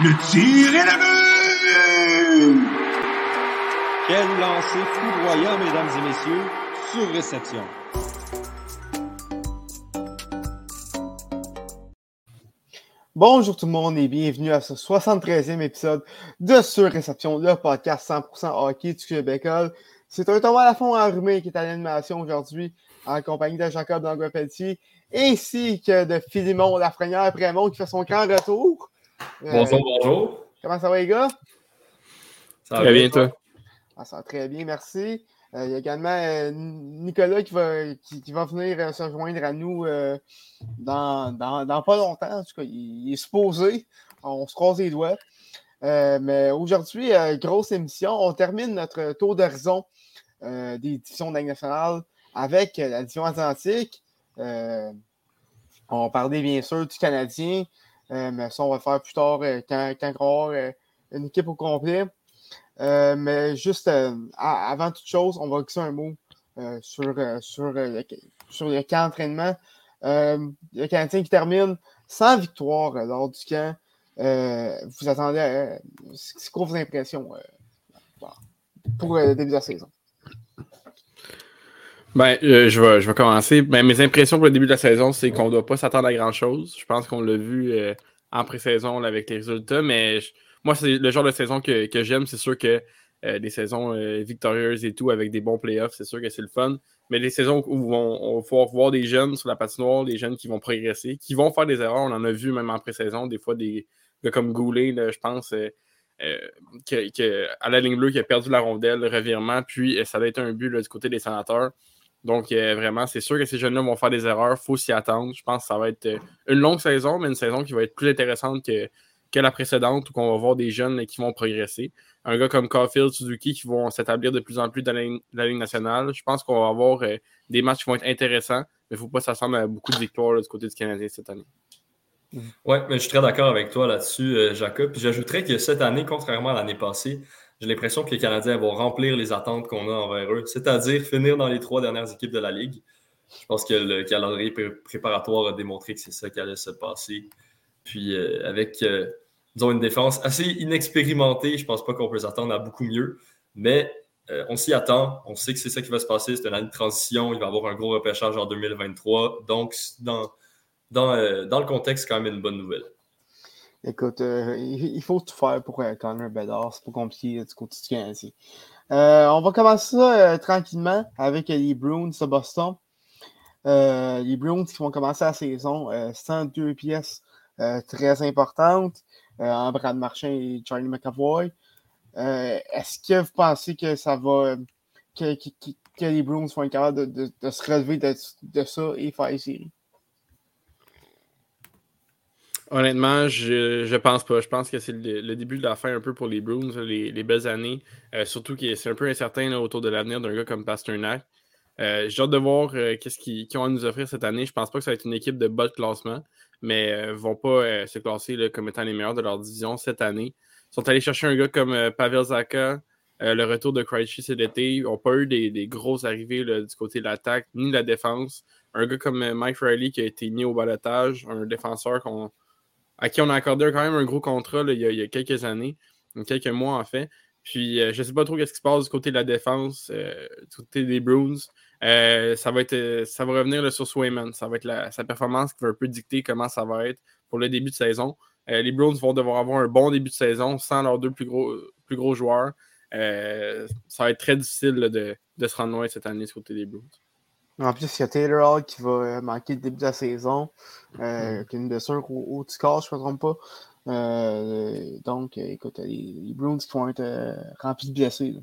Le tir est la! Quel lancer foudroyant, mesdames et messieurs, sur réception. Bonjour tout le monde et bienvenue à ce 73e épisode de Sur Réception, le podcast 100% hockey du Québec. C'est un Thomas Lafont enrhumé qui est à l'animation aujourd'hui en compagnie de Jacob Langlois-Pelletier ainsi que de Philimon Lafrenière Prémont qui fait son grand retour. Euh, bonjour, bonjour. Comment ça va les gars? Ça va très bien, toi? Ah, ça va très bien, merci. Euh, il y a également euh, Nicolas qui va, qui, va venir se joindre à nous dans, dans, pas longtemps. En tout cas, il, est supposé. On se croise les doigts. mais aujourd'hui, grosse émission. On termine notre tour d'horizon des divisions de nationale avec la division atlantique. on parlait bien sûr du Canadien. Euh, mais ça, on va le faire plus tard euh, quand, quand, on va avoir une équipe au complet. Euh, mais juste avant toute chose, on va glisser un mot sur, sur, le, sur le camp d'entraînement. le Canadien qui termine sans victoire lors du camp. vous attendez C'est quoi vos impressions pour le début de la saison? Ben, je, vais, je vais commencer. Ben, mes impressions pour le début de la saison, c'est qu'on ne doit pas s'attendre à grand-chose. Je pense qu'on l'a vu en pré-saison avec les résultats, mais moi, c'est le genre de saison que, que j'aime. C'est sûr que euh, des saisons euh, victorieuses et tout avec des bons playoffs, c'est sûr que c'est le fun. Mais les saisons où on, va voir des jeunes sur la patinoire, des jeunes qui vont progresser, qui vont faire des erreurs. On en a vu même en pré-saison, des fois des comme Goulet, je pense, euh, que, à la ligne bleue, qui a perdu la rondelle, le revirement, puis ça a été un but du côté des sénateurs. Donc, vraiment, c'est sûr que ces jeunes-là vont faire des erreurs. Il faut s'y attendre. Je pense que ça va être une longue saison, mais une saison qui va être plus intéressante que, la précédente, où on va voir des jeunes qui vont progresser. Un gars comme Caulfield, Suzuki, qui vont s'établir de plus en plus dans la, Ligue nationale. Je pense qu'on va avoir euh, des matchs qui vont être intéressants, mais il ne faut pas s'attendre à beaucoup de victoires du côté du Canadien cette année. Oui, mais je suis très d'accord avec toi là-dessus, euh, Jacob. J'ajouterais que cette année, contrairement à l'année passée, j'ai l'impression que les Canadiens vont remplir les attentes qu'on a envers eux, c'est-à-dire finir dans les trois dernières équipes de la Ligue. Je pense que le calendrier préparatoire a démontré que c'est ça qui allait se passer. Puis euh, avec, euh, disons, une défense assez inexpérimentée, je pense pas qu'on peut s'attendre à beaucoup mieux. Mais euh, on s'y attend. On sait que c'est ça qui va se passer. C'est une année de transition. Il va y avoir un gros repêchage en 2023. Donc, dans, dans, dans le contexte, c'est quand même une bonne nouvelle. Écoute, euh, il faut tout faire pour euh, Connor Bedard. C'est pas compliqué du côté du Canadien. Euh, on va commencer ça tranquillement avec les Bruins de Boston. les Bruins qui vont commencer la saison 102 pièces très importantes en Brad Marchand et Charlie McAvoy. Est-ce que vous pensez que ça va. que, les Bruins vont être capables de, se relever de, de, ça et faire les séries? Honnêtement, je, pense pas. Je pense que c'est le, début de la fin un peu pour les Bruins, les, belles années. Euh, surtout que c'est un peu incertain autour de l'avenir d'un gars comme Pasternak. Euh, j'ai hâte de voir euh, qu'est-ce qu'ils ont à nous offrir cette année. Je pense pas que ça va être une équipe de bas de classement, mais ne vont pas se classer comme étant les meilleurs de leur division cette année. Ils sont allés chercher un gars comme Pavel Zaka, le retour de Krejci cet été. Ils n'ont pas eu des, grosses arrivées du côté de l'attaque ni de la défense. Un gars comme Mike Riley qui a été mis au balotage, un défenseur qu'on à qui on a accordé quand même un gros contrat il, y a, quelques années, quelques mois en fait. Puis euh, je ne sais pas trop ce qui se passe du côté de la défense, euh, du côté des Bruins. Euh, ça, va être, ça va revenir sur Swayman. Ça va être sa performance qui va un peu dicter comment ça va être pour le début de saison. les Bruins vont devoir avoir un bon début de saison sans leurs deux plus gros, plus gros joueurs. ça va être très difficile de, de, se rendre loin cette année du côté des Bruins. En plus, il y a Taylor Hall qui va euh, manquer le début de la saison, euh, qui a une blessure au, au corps, je ne me trompe pas. Euh, donc, écoute, les, Bruins qui vont être remplis de blessés.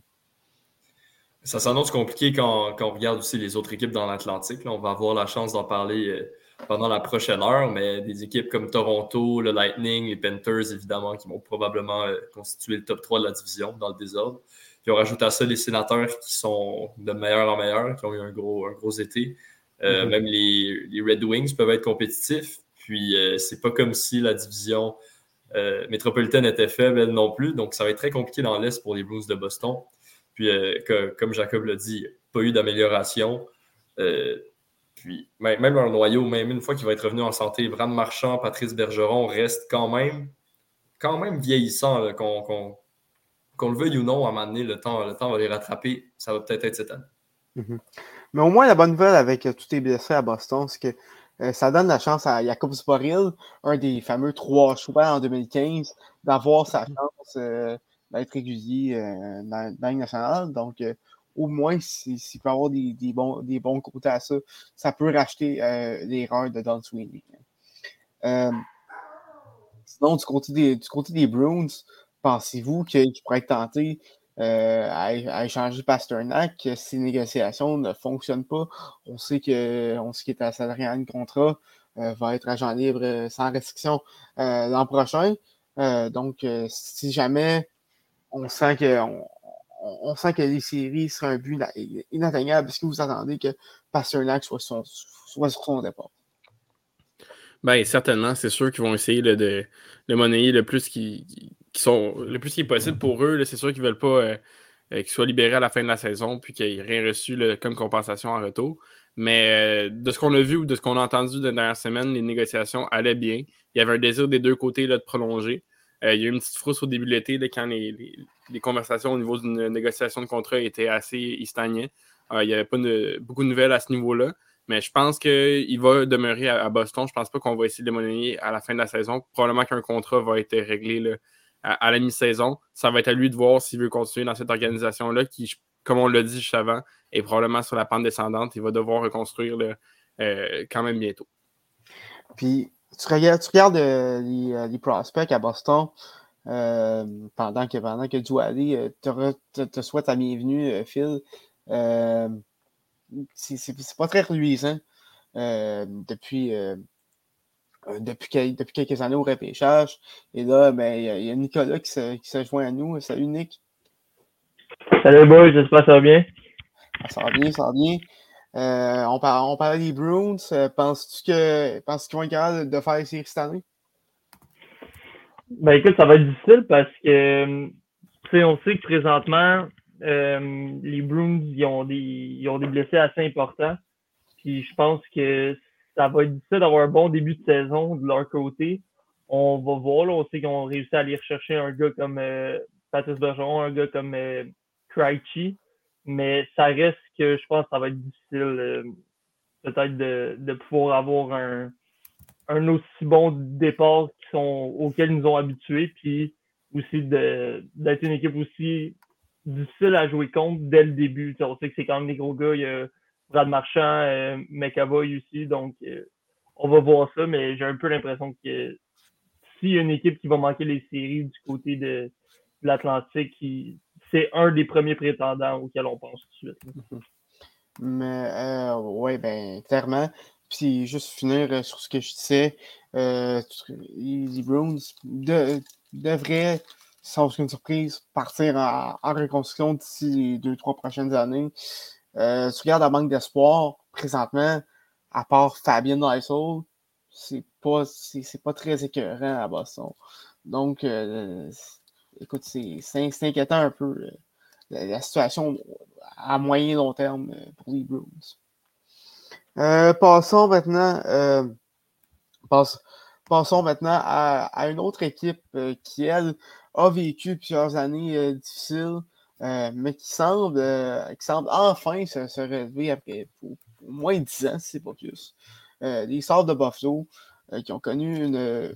Ça s'annonce compliqué quand, quand, on regarde aussi les autres équipes dans l'Atlantique. On va avoir la chance d'en parler pendant la prochaine heure, mais des équipes comme Toronto, le Lightning, les Panthers, évidemment, qui vont probablement constituer le top 3 de la division dans le désordre. Puis on rajoute à ça les sénateurs qui sont de meilleur en meilleur, qui ont eu un gros, un gros été. Euh, mm-hmm. Même les, les, Red Wings peuvent être compétitifs. Puis euh, c'est pas comme si la division euh, métropolitaine était faible, elle non plus. Donc ça va être très compliqué dans l'Est pour les Blues de Boston. Puis que, comme Jacob l'a dit, pas eu d'amélioration. puis même, même, leur noyau, même une fois qu'il va être revenu en santé, Bram Marchand, Patrice Bergeron restent quand même quand même vieillissants, qu'on le veuille ou non, à un moment donné, le temps, le temps va les rattraper. Ça va peut-être être cette année. Mhm. Mais au moins, la bonne nouvelle avec euh, tous les blessés à Boston, c'est que euh, ça donne la chance à Jacob Sporil, un des fameux trois choix en 2015, d'avoir sa mhm. chance euh, d'être régulier dans, dans nationale. Donc, au moins, s'il peut avoir des, bons, des bons côtés à ça, ça peut racheter l'erreur de Don Sweeney. sinon, du côté des, du côté des Bruins, pensez-vous qu'il pourrait être tenté euh, à, échanger Pasternak si les négociations ne fonctionnent pas? On sait que on sait qu'il est à salarié en contrat, euh, va être agent libre euh, sans restriction l'an prochain. donc, si jamais on sent que on, sent que les séries seraient un but inatteignable, est-ce que vous attendez que Pasternak soit, soit sur son départ? Bien, certainement, c'est sûr qu'ils vont essayer de, de, monnayer le plus qui, qui sont le plus qui est possible pour eux. C'est sûr qu'ils veulent pas euh, euh, qu'ils soient libérés à la fin de la saison puis qu'ils n'aient rien reçu comme compensation en retour. Mais euh, de ce qu'on a vu ou de ce qu'on a entendu de la dernière semaine, les négociations allaient bien. Il y avait un désir des deux côtés là, de prolonger. il y a eu une petite frousse au début de l'été quand les, conversations au niveau d'une négociation de contrat étaient assez ils il n'y avait pas beaucoup de nouvelles à ce niveau-là. Mais je pense qu'il va demeurer à, Boston. Je ne pense pas qu'on va essayer de le monnayer à la fin de la saison. Probablement qu'un contrat va être réglé à, la mi-saison. Ça va être à lui de voir s'il veut continuer dans cette organisation-là qui, comme on l'a dit juste avant, est probablement sur la pente descendante. Il va devoir reconstruire euh, quand même bientôt. Puis, tu regardes, euh, euh, les, prospects à Boston pendant que, pendant que tu te, te, souhaite la bienvenue, Phil c'est pas très reluisant depuis, depuis, depuis, quelques années au repêchage. Et là, ben, il y, a Nicolas qui se, qui se joint à nous. Salut Nick. Salut boys, j'espère que ça va bien. Ça va bien, ça va bien. Euh, on, parle, on parlait des Bruins. Euh, penses-tu qu'ils vont être capables de faire les séries cette année? Ben écoute, ça va être difficile parce que on sait que présentement, euh, les Bruins, ils ont, des, ils ont des blessés assez importants. Puis je pense que ça va être difficile d'avoir un bon début de saison de leur côté. On va voir, là, on sait qu'ils ont réussi à aller rechercher un gars comme euh, Patrice Bergeron, un gars comme euh, mais ça reste que je pense que ça va être difficile euh, peut-être de, de pouvoir avoir un, un aussi bon départ qui sont, auquel ils nous ont habitués, puis aussi d'être une équipe aussi difficile à jouer contre dès le début. on sait que c'est quand même des gros gars. Il y a Brad Marchand, euh, McAvoy aussi. Donc, euh, on va voir ça, mais j'ai un peu l'impression que s'il y a une équipe qui va manquer les séries du côté de, l'Atlantique, c'est un des premiers prétendants auxquels on pense tout de suite. Mais euh, oui, ben clairement. Puis juste finir euh, sur ce que je disais, les Browns devraient sans aucune surprise, partir en, reconstruction d'ici les deux, trois prochaines années. Euh, tu regardes la manque d'espoir, présentement, à part Fabien Lysol, c'est pas, c'est, pas très écœurant à Boston. Donc, euh, écoute, c'est, inquiétant un peu euh, la, situation à moyen et long terme pour les Bruins. passons maintenant. passons maintenant à, à, une autre équipe qui, elle, a vécu plusieurs années difficiles, euh, mais qui semble, euh, qui semble enfin se, se relever après au, moins 10 ans, si c'est pas plus. les sortes de Buffalo qui ont connu une.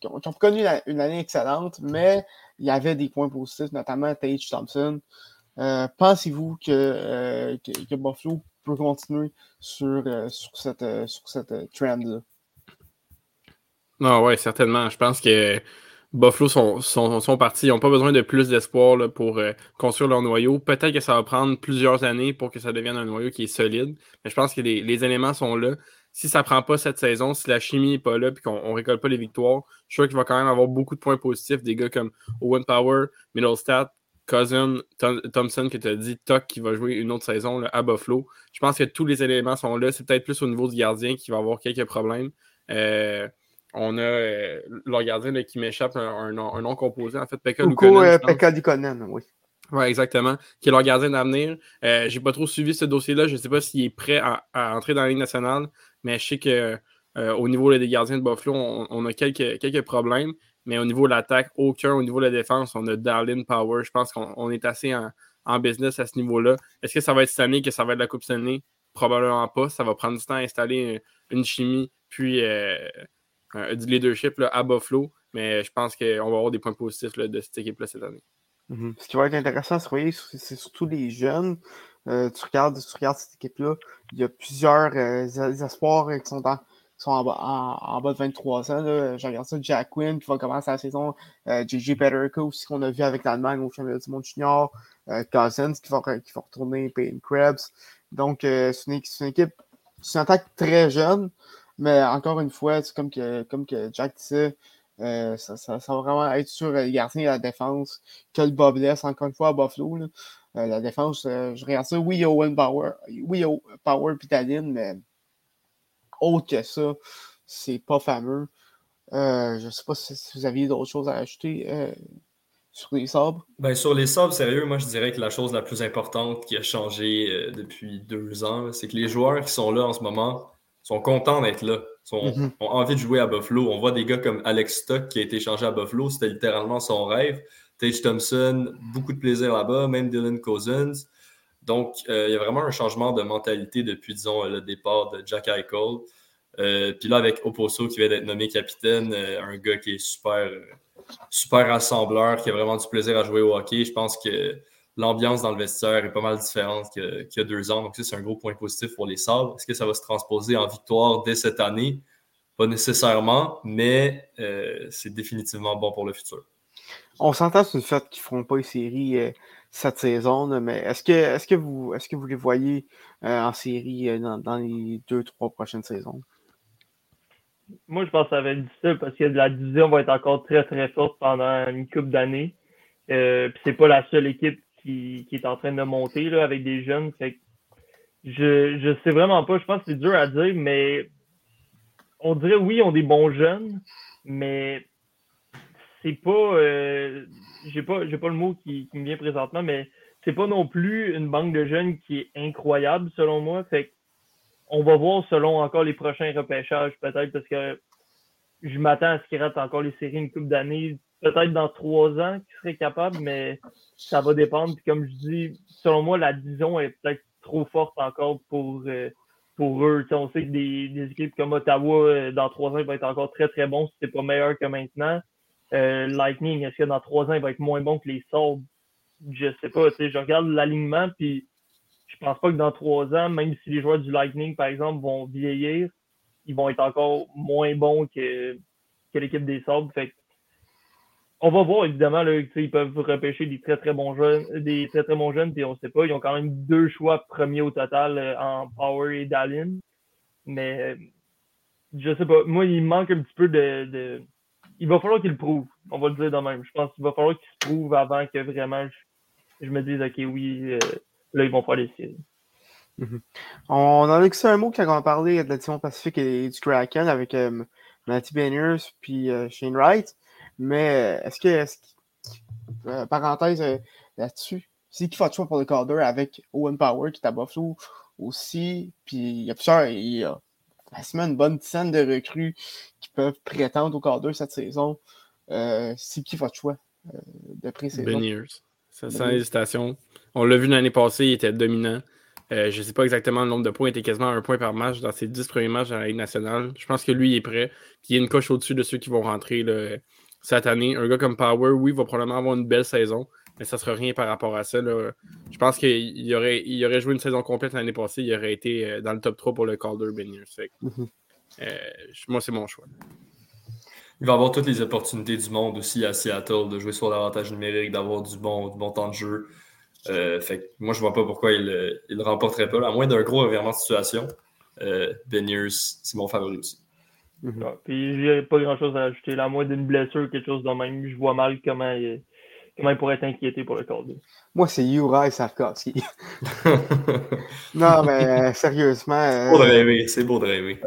Qui ont, connu une année excellente, mais il y avait des points positifs, notamment Tage Thompson. Pensez-vous que, que, Buffalo peut continuer sur, sur cette, sur cette trend-là? Non, oui, certainement. Je pense que Buffalo sont, sont, partis. Ils n'ont pas besoin de plus d'espoir pour euh, construire leur noyau. Peut-être que ça va prendre plusieurs années pour que ça devienne un noyau qui est solide. Mais je pense que les, éléments sont là. Si ça ne prend pas cette saison, si la chimie n'est pas là et qu'on ne récolte pas les victoires, je suis qu'il va quand même avoir beaucoup de points positifs. Des gars comme Owen Power, Middlestat, Cousin, Thompson, que tu as dit, Tuck qui va jouer une autre saison à Buffalo. Je pense que tous les éléments sont là. C'est peut-être plus au niveau du gardien qui va avoir quelques problèmes. Euh, on a euh, leur gardien qui m'échappe un, nom composé, en fait, Pekka Lukonen. Euh, Pekka oui. Oui, exactement. Qui est leur gardien d'avenir. Euh, J'ai pas trop suivi ce dossier-là. Je ne sais pas s'il est prêt à, entrer dans la Ligue nationale, mais je sais que euh, au niveau des gardiens de Buffalo, on, a quelques, quelques problèmes. Mais au niveau de l'attaque, aucun. Au niveau de la défense, on a Darlin Power. Je pense qu'on est assez en, business à ce niveau-là. Est-ce que ça va être cette année que ça va être la Coupe Stanley? Probablement pas. Ça va prendre du temps à installer une, chimie, puis euh, du leadership à Buffalo. Mais je pense qu'on va avoir des points positifs de cette équipe-là cette année. Mhm. Ce qui va être intéressant c'est surtout les jeunes. Euh, tu, regardes, tu regardes cette équipe-là, il y a plusieurs euh, espoirs qui sont, sont en, bas, en, bas de 23 ans. Je regarde ça, Jack Quinn qui va commencer la saison, JJ euh, aussi qu'on a vu avec l'Allemagne au championnat du monde junior, Cousins qui va, qui va retourner, Payne Krebs. Donc, c'est une, une, équipe, c'est une attaque très jeune, mais encore une fois, comme que, comme que Jack disait, euh, ça, ça, va vraiment être sur les gardiens et la défense que le Bob laisse encore une fois à Buffalo. Euh, la défense, euh, je regarde ça. Oui, Owen Power, oui, Power Pitaline, mais autre que ça, c'est pas fameux. je sais pas si, vous aviez d'autres choses à ajouter sur les sabres. Ben, sur les sabres, sérieux, moi je dirais que la chose la plus importante qui a changé depuis deux ans, c'est que les joueurs qui sont là en ce moment sont contents d'être là. Mhm. ont envie de jouer à Buffalo. On voit des gars comme Alex Stock qui a été changé à Buffalo. C'était littéralement son rêve. Tage Thompson, beaucoup de plaisir là-bas, même Dylan Cousins. Donc, euh, il y a vraiment un changement de mentalité depuis, disons, le départ de Jack Eichel. Euh, puis là, avec Oposo qui vient d'être nommé capitaine, euh, un gars qui est super, super rassembleur, qui a vraiment du plaisir à jouer au hockey, je pense que l'ambiance dans le vestiaire est pas mal différente qu'il y a deux ans. Donc, ça, c'est un gros point positif pour les Sabres. Est-ce que ça va se transposer en victoire dès cette année? Pas nécessairement, mais euh, c'est définitivement bon pour le futur. On s'entend sur le fait qu'ils ne feront pas une série euh, cette saison, mais est-ce que, est que, vous, est que vous les voyez euh, en série dans, les deux, trois prochaines saisons? Moi, je pense que ça va être difficile parce que la division va être encore très, très forte pendant une couple d'années. Euh, Puis c'est pas la seule équipe qui, est en train de monter là, avec des jeunes. Fait je, je sais vraiment pas. Je pense que c'est dur à dire, mais on dirait oui, ont des bons jeunes, mais c'est pas. Euh, j'ai pas j'ai pas le mot qui, me vient présentement, mais c'est pas non plus une banque de jeunes qui est incroyable selon moi. Fait on va voir selon encore les prochains repêchages, peut-être, parce que je m'attends à ce qu'ils ratent encore les séries une coupe d'années peut-être dans trois ans qu'ils seraient capables, mais ça va dépendre. Puis comme je dis, selon moi, la division est peut-être trop forte encore pour, euh, pour eux. on sait que des, équipes comme Ottawa, euh, dans trois ans, ils vont être encore très, très bons si c'est pas meilleur que maintenant. Euh, Lightning, est-ce que dans trois ans, il va être moins bon que les Sabres? Je sais pas. Je regarde l'alignement, puis je pense pas que dans trois ans, même si les joueurs du Lightning, par exemple, vont vieillir, ils vont être encore moins bons que, que l'équipe des Sabres. Fait on va voir, évidemment, là, ils peuvent repêcher des très très bons jeunes, des très très bons jeunes, puis on sait pas. Ils ont quand même deux choix premiers au total euh, en Power et Dallin. Mais euh, je sais pas. Moi, il manque un petit peu de. Il va falloir qu'ils le prouvent. On va le dire de même. Je pense qu'il va falloir qu'ils se prouvent avant que vraiment je, me dise OK, oui, euh, là, ils vont faire les séries. Mm-hmm. On en a que un mot quand on a parlé de la Pacifique et du Kraken avec Matty Beniers puis Shane Wright. Mais est-ce que, est euh, parenthèse euh, là-dessus, c'est qui fait le choix pour le cadre avec Owen Power qui est à Buffalo aussi. Puis il y a plusieurs, il y a une bonne dizaine de recrues qui peuvent prétendre au cadre cette saison. Euh, c'est qui votre choix de pré-saison? Ben sans hésitation. On l'a vu l'année passée, il était dominant. je ne sais pas exactement le nombre de points, il était quasiment un point par match dans ses dix premiers matchs dans la Ligue nationale. Je pense que lui, il est prêt. Il y a une coche au-dessus de ceux qui vont rentrer cette année. Un gars comme Power, oui, va probablement avoir une belle saison, mais ça ne sera rien par rapport à ça. Je pense qu'il aurait, il aurait joué une saison complète l'année passée, il aurait été euh, dans le top 3 pour le Calder Beniers. Mhm. Euh, moi, c'est mon choix. Il va avoir toutes les opportunités du monde aussi à Seattle de jouer sur l'avantage numérique, d'avoir du bon, du bon temps de jeu. Euh, fait moi, je ne vois pas pourquoi il ne le remporterait pas. À moins d'un gros revirement de situation, euh, Beniers, c'est mon favori aussi. Mhm. puis j'ai pas grand chose à ajouter. La moins d'une blessure, quelque chose de même. Je vois mal comment il, comment il pourrait être inquiété pour le corps. Moi, c'est Uri Sarkovsky. non, mais euh, sérieusement. C'est beau de euh, rêver, c'est beau de rêver.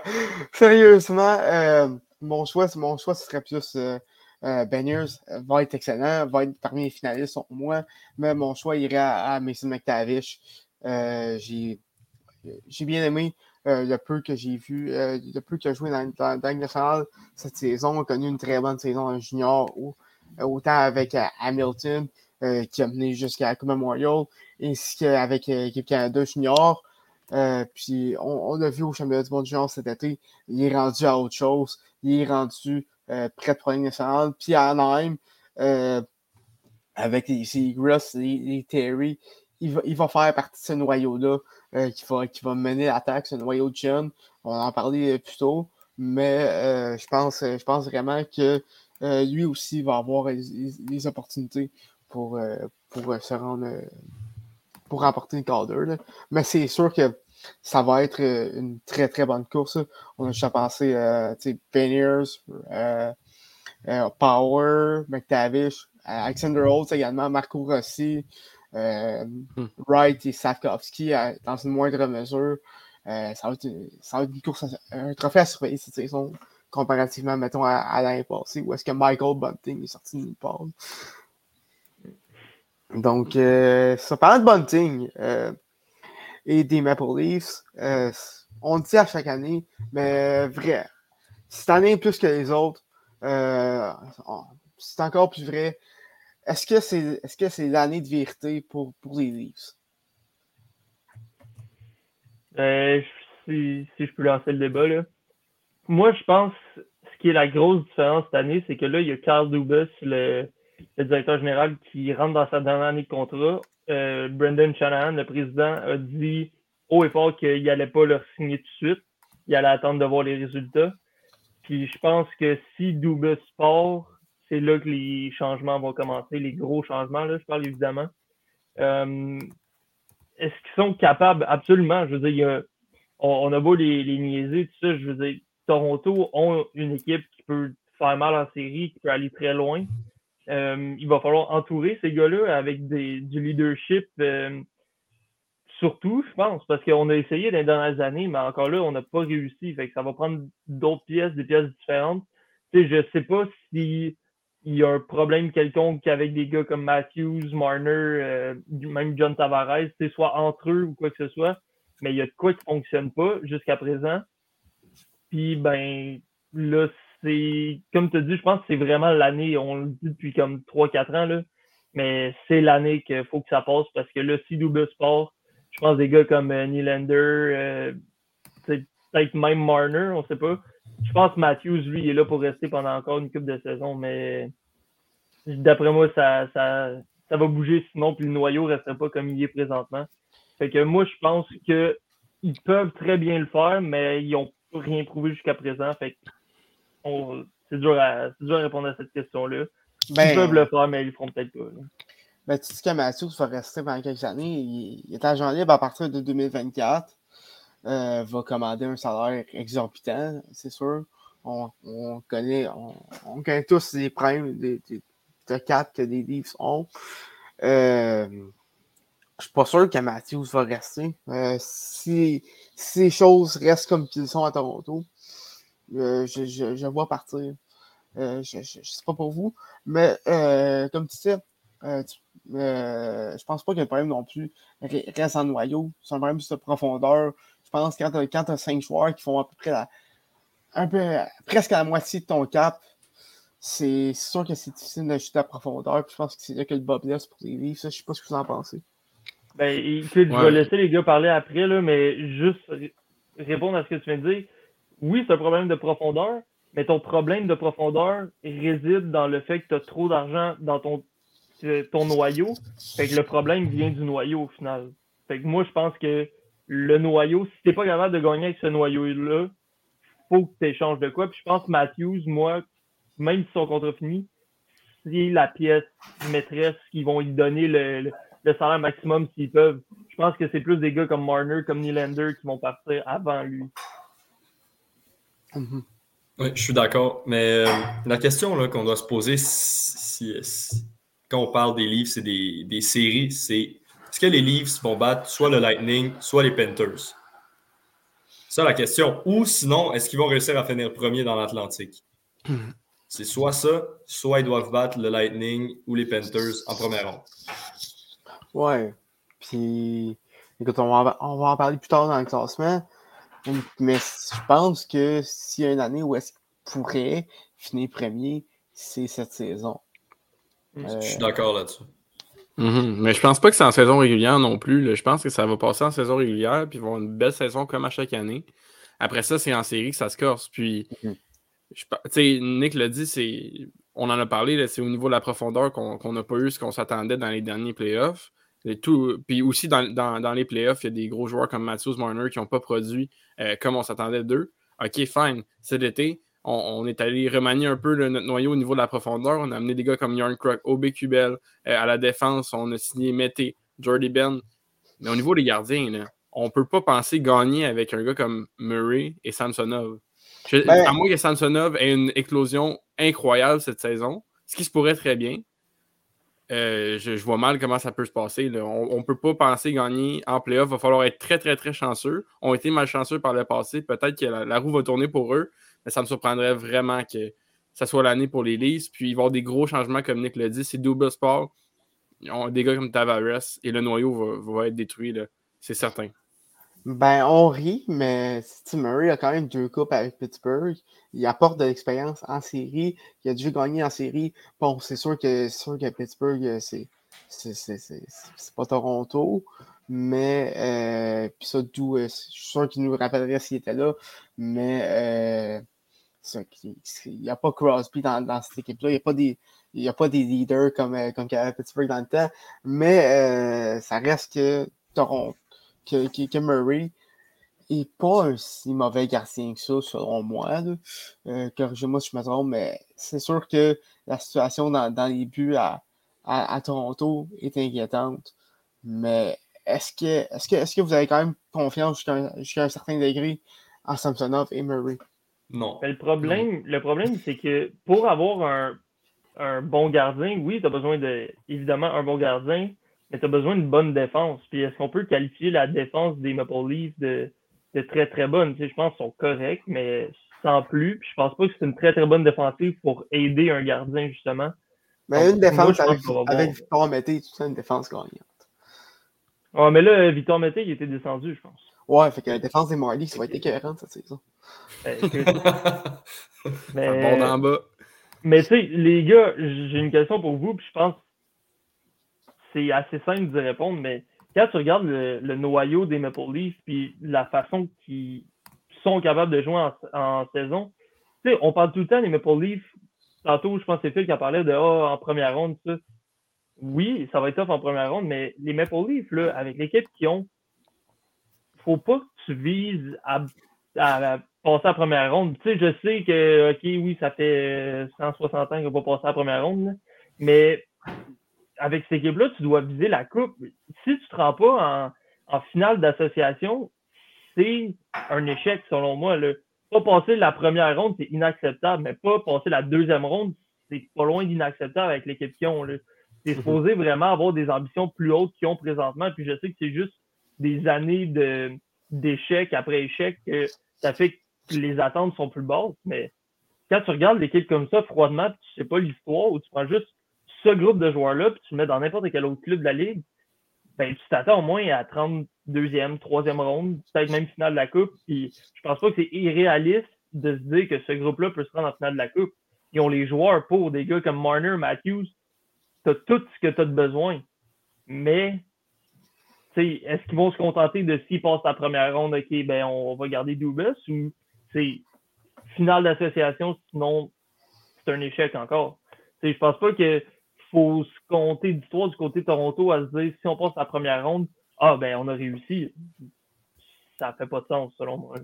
sérieusement, euh, mon choix, mon choix, ce serait plus euh, Beniers va être excellent, va être parmi les finalistes, au moins, mais mon choix irait à, Mason McTavish. j'ai j'ai bien aimé le peu que j'ai vu, le peu qu'il a joué dans, dans, dans cette saison. A connu une très bonne saison en junior, autant avec Hamilton, qui a mené jusqu'à la Coupe Memorial, ainsi qu'avec l'équipe Canada junior. puis on, l'a vu au championnat du monde junior cet été, il est rendu à autre chose. Il est rendu près de Premier national. Puis à Anaheim, avec les, les les, Terry, il va, il va, faire partie de ce noyau-là euh, qui, va, qui va mener l'attaque, ce noyau de jeunes. On en parlait plus tôt, mais euh, je, pense, je pense vraiment que euh, lui aussi va avoir les, opportunités pour, pour se rendre pour remporter une cadre. Mais c'est sûr que ça va être une très très bonne course. On a déjà pensé euh, Power, McTavish, Alexander Holtz également, Marco Rossi, euh, hmm. Wright et Safkovski dans une moindre mesure. Euh, ça, va être, une course, un trophée à surveiller cette saison comparativement, mettons, à, l'année passée, où est-ce que Michael Bunting est sorti de nulle part. Donc, euh, ça parle de Bunting et des Maple Leafs, on le dit à chaque année, mais vrai, cette année plus que les autres, c'est encore plus vrai. Est-ce que c'est est -ce c'est l'année de vérité pour, pour les Leafs? Euh, si, si, je peux lancer le débat, là. moi, je pense ce qui est la grosse différence cette année, c'est que là, il y a Carl Dubas, le, directeur général, qui rentre dans sa dernière année de contrat. Euh, Brendan Shanahan, le président, a dit haut et fort qu'il n'allait pas leur signer tout de suite. Il allait attendre de voir les résultats. Puis je pense que si Dubas part, c'est là que les changements vont commencer, les gros changements, là, je parle évidemment. Euh, est-ce qu'ils sont capables? Absolument. Je veux dire, on, a beau les, les, niaiser, tout ça. Je veux dire, Toronto ont une équipe qui peut faire mal en série, qui peut aller très loin. Euh, il va falloir entourer ces gars-là avec des, du leadership, euh, surtout, je pense, parce qu'on a essayé dans les dernières années, mais encore là, on n'a pas réussi. Fait que ça va prendre d'autres pièces, des pièces différentes. Je sais pas si il y a un problème quelconque avec des gars comme Matthews, Marner, euh, même John Tavares, c'est soit entre eux ou quoi que ce soit, mais il y a de quoi qui fonctionne pas jusqu'à présent. Puis ben là, c'est comme tu dit, je pense que c'est vraiment l'année, on le dit depuis comme 3-4 ans, là, mais c'est l'année qu'il faut que ça passe parce que là, si double sport, je pense des gars comme euh, Nylander, euh, peut-être même Marner, on sait pas je pense que Matthews, lui, il est là pour rester pendant encore une coupe de saison, mais d'après moi, ça, ça, ça va bouger sinon, puis le noyau ne resterait pas comme il est présentement. Fait que moi, je pense qu'ils peuvent très bien le faire, mais ils n'ont rien prouvé jusqu'à présent. Fait que c'est dur, à, dur à répondre à cette question-là. ils ben, peuvent le faire, mais ils le feront peut-être pas. Ben, tu dis que Matthews va rester pendant quelques années. Il, il est agent libre à partir de 2024. Euh, va commander un salaire exorbitant, c'est sûr. On, connaît, on, connaît tous les problèmes de, de, cap que les Leafs ont. Euh, je suis pas sûr que Matthews va rester. Euh, si, si, les choses restent comme ils sont à Toronto, je, je, je, vois partir. je ne sais pas pour vous, mais comme tu sais, je pense pas ait un problème non plus. Reste en noyau. C'est un problème de profondeur pense que quand tu as, cinq joueurs qui font à peu près la, un peu, presque la moitié de ton cap, c'est sûr que c'est difficile d'ajouter à profondeur. Puis je pense que c'est là que le Bob laisse pour les livres. Ça, je sais pas ce que vous en pensez. Ben, écoute, je vais laisser les gars parler après, là, mais juste répondre à ce que tu viens de dire. Oui, c'est un problème de profondeur, mais ton problème de profondeur réside dans le fait que tu as trop d'argent dans ton, ton noyau. Fait que le problème vient du noyau au final. Fait que moi, je pense que le noyau, si t'es pas capable de gagner avec ce noyau-là, faut que tu échanges de quoi. Puis je pense que Matthews, moi, même si son contrat fini, c'est la pièce maîtresse qui vont lui donner le, salaire maximum s'ils peuvent. Je pense que c'est plus des gars comme Marner, comme Nylander qui vont partir avant lui. Mm-hmm. Oui, je suis d'accord. Mais euh, la question qu'on doit se poser quand on parle des livres, c'est des, des séries, c'est est-ce que les Leafs vont battre soit le Lightning, soit les Panthers? C'est ça la question. Ou sinon, est-ce qu'ils vont réussir à finir premier dans l'Atlantique? C'est soit ça, soit ils doivent battre le Lightning ou les Panthers en première ronde. Ouais. Puis Écoute, on va, on va en parler plus tard dans le classement. Mais je pense que s'il y a une année où est-ce qu'il pourrait finir premier, c'est cette saison. Je suis d'accord là-dessus. Mhm. Mais je pense pas que c'est en saison régulière non plus. là. Je pense que ça va passer en saison régulière, puis ils vont avoir une belle saison comme à chaque année. Après ça, c'est en série que ça se corse. Puis, Mhm. je Nick l'a dit, c'est, on en a parlé, c'est au niveau de la profondeur qu'on n'a pas eu ce qu'on s'attendait dans les derniers playoffs. Et tout, puis aussi dans, dans- dans les playoffs, il y a des gros joueurs comme Matthews Marner qui n'ont pas produit euh, comme on s'attendait d'eux. OK, fine. Cet été, on, on est allé remanier un peu le- notre noyau au niveau de la profondeur. On a amené des gars comme Yarn Crook, OB Kubel. Euh, à la défense, on a signé Mété, Jordy Ben. Mais au niveau des gardiens, là, on ne peut pas penser gagner avec un gars comme Murray et Samsonov. Je- Ben- à moins que Samsonov ait une éclosion incroyable cette saison, ce qui se pourrait très bien. euh, je, je vois mal comment ça peut se passer. là. On ne peut pas penser gagner en playoff. Il va falloir être très, très, très chanceux. On a été malchanceux par le passé. Peut-être que la, la roue va tourner pour eux, ça me surprendrait vraiment que ça soit l'année pour les Leafs. Puis il va y avoir des gros changements, comme Nick l'a dit. C'est double sport. Ont des gars comme Tavares et le noyau va, être détruit. C'est certain. Ben, on rit, mais Steve Murray a quand même deux coupes avec Pittsburgh. Il apporte de l'expérience en série. Il a déjà gagné en série. Bon, c'est sûr que sûr que Pittsburgh, c'est pas Toronto. Mais euh, puis ça, d'où euh, je suis sûr qu'il nous rappellerait s'il était là. Mais euh, il n'y a pas Crosby dans, dans cette équipe-là. Il n'y a pas des. A pas des leaders comme, euh, comme Pittsburgh dans le temps. Mais euh, ça reste que Toronto que, que, Murray est pas un si mauvais gardien que ça, selon moi. Euh, Corrigez-moi si je me trompe, mais c'est sûr que la situation dans, dans les buts à, à, Toronto est inquiétante. Mais est-ce que, est-ce que, est-ce que vous avez quand même confiance jusqu'à un, un certain degré en Samsonov et Murray? Non. Mais le problème, le problème, c'est que pour avoir un, un bon gardien, oui, tu as besoin de évidemment un bon gardien, mais tu as besoin d'une bonne défense. Puis est-ce qu'on peut qualifier la défense des Maple Leafs de, de très très bonne? Tu sais, je pense qu'ils sont corrects, mais sans plus. Puis je pense pas que c'est une très très bonne défensive pour aider un gardien, justement. Mais Donc, une défense moi, je pense avec, Victor Mété, tout ça, une défense gagnante. Ouais, mais là, Victor Mété, il était descendu, je pense. Ouais, fait que la défense des Marlies, ça va être écœurante cette saison. Euh, Ça mais... en bas. Mais tu sais, les gars, j'ai une question pour vous, puis je pense que c'est assez simple d'y répondre, mais quand tu regardes le, le noyau des Maple Leafs, puis la façon qu'ils sont capables de jouer en, en saison, tu sais, on parle tout le temps des Maple Leafs. Tantôt, je pense que c'est Phil qui en parlait de ah, en première ronde, ça. Oui, ça va être tough en première ronde, mais les Maple Leafs, là, avec l'équipe qu'ils ont, faut pas que tu vises à, à- à passer la première ronde. Tu sais, je sais que, OK, oui, ça fait euh, 160 ans qu'on va passer la première ronde, là, mais avec cette équipe-là, tu dois viser la coupe. Si tu te rends pas en, en finale d'association, c'est un échec, selon moi. Là. Pas passer la première ronde, c'est inacceptable, mais pas passer la deuxième ronde, c'est pas loin d'inacceptable avec l'équipe qu'ils ont. Là. C'est supposé vraiment avoir des ambitions plus hautes qu'ils ont présentement. Puis je sais que c'est juste des années de d'échec après échec que ça fait que les attentes sont plus basses. Mais quand tu regardes l'équipe comme ça froidement, tu sais pas l'histoire, ou tu prends juste ce groupe de joueurs-là, puis tu le mets dans n'importe quel autre club de la Ligue, ben, tu t'attends au moins à 32e, 3e ronde, peut-être même finale de la Coupe. Puis je pense pas que c'est irréaliste de se dire que ce groupe-là peut se rendre en finale de la Coupe. Ils ont les joueurs pour des gars comme Marner, Matthews. Tu as tout ce que tu as de besoin. Mais est-ce qu'ils vont se contenter de s'ils passent la première ronde, OK, ben on va garder Dubas ou c'est finale d'association, sinon c'est un échec encore. Tu sais, je pense pas que faut se compter d'histoire du côté de Toronto à se dire si on passe la première ronde, ah ben on a réussi. Ça fait pas de sens selon moi.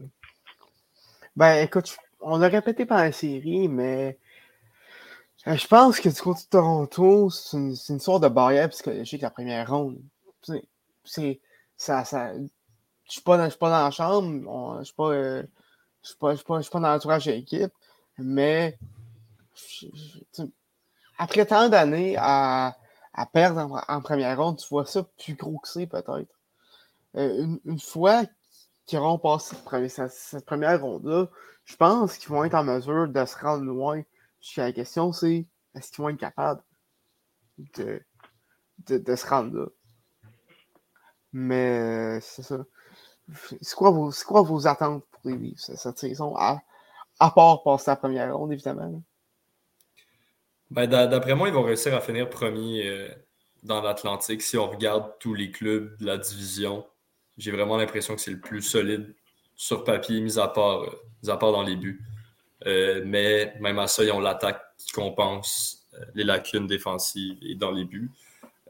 Ben, écoute, on l'a répété par la série, mais euh, je pense que du côté de Toronto, c'est une, sorte de barrière psychologique la première ronde. C'est- ça, ça, je suis dans, je suis pas dans la chambre, je suis pas, euh, suis pas, je suis pas, je suis pas dans l'entourage de l'équipe, mais après tant d'années à, à perdre en, première ronde, tu vois ça plus gros que c'est peut-être. Euh, une, une fois qu'ils auront passé cette première, cette- première ronde-là, je pense qu'ils vont être en mesure de se rendre loin. Jusqu'à la question, c'est est-ce qu'ils vont être capables de, de se rendre là? Mais euh, c'est ça. C'est quoi, vos, quoi vos attentes pour les Leafs cette saison? À, à part passer la première ronde, évidemment. Ben, d'a- D'après moi, ils vont réussir à finir premier euh, dans l'Atlantique. Si on regarde tous les clubs de la division, j'ai vraiment l'impression que c'est le plus solide sur papier, mis à part, euh, mis à part dans les buts. Mais même à ça, ils ont l'attaque qui compense les lacunes défensives et dans les buts.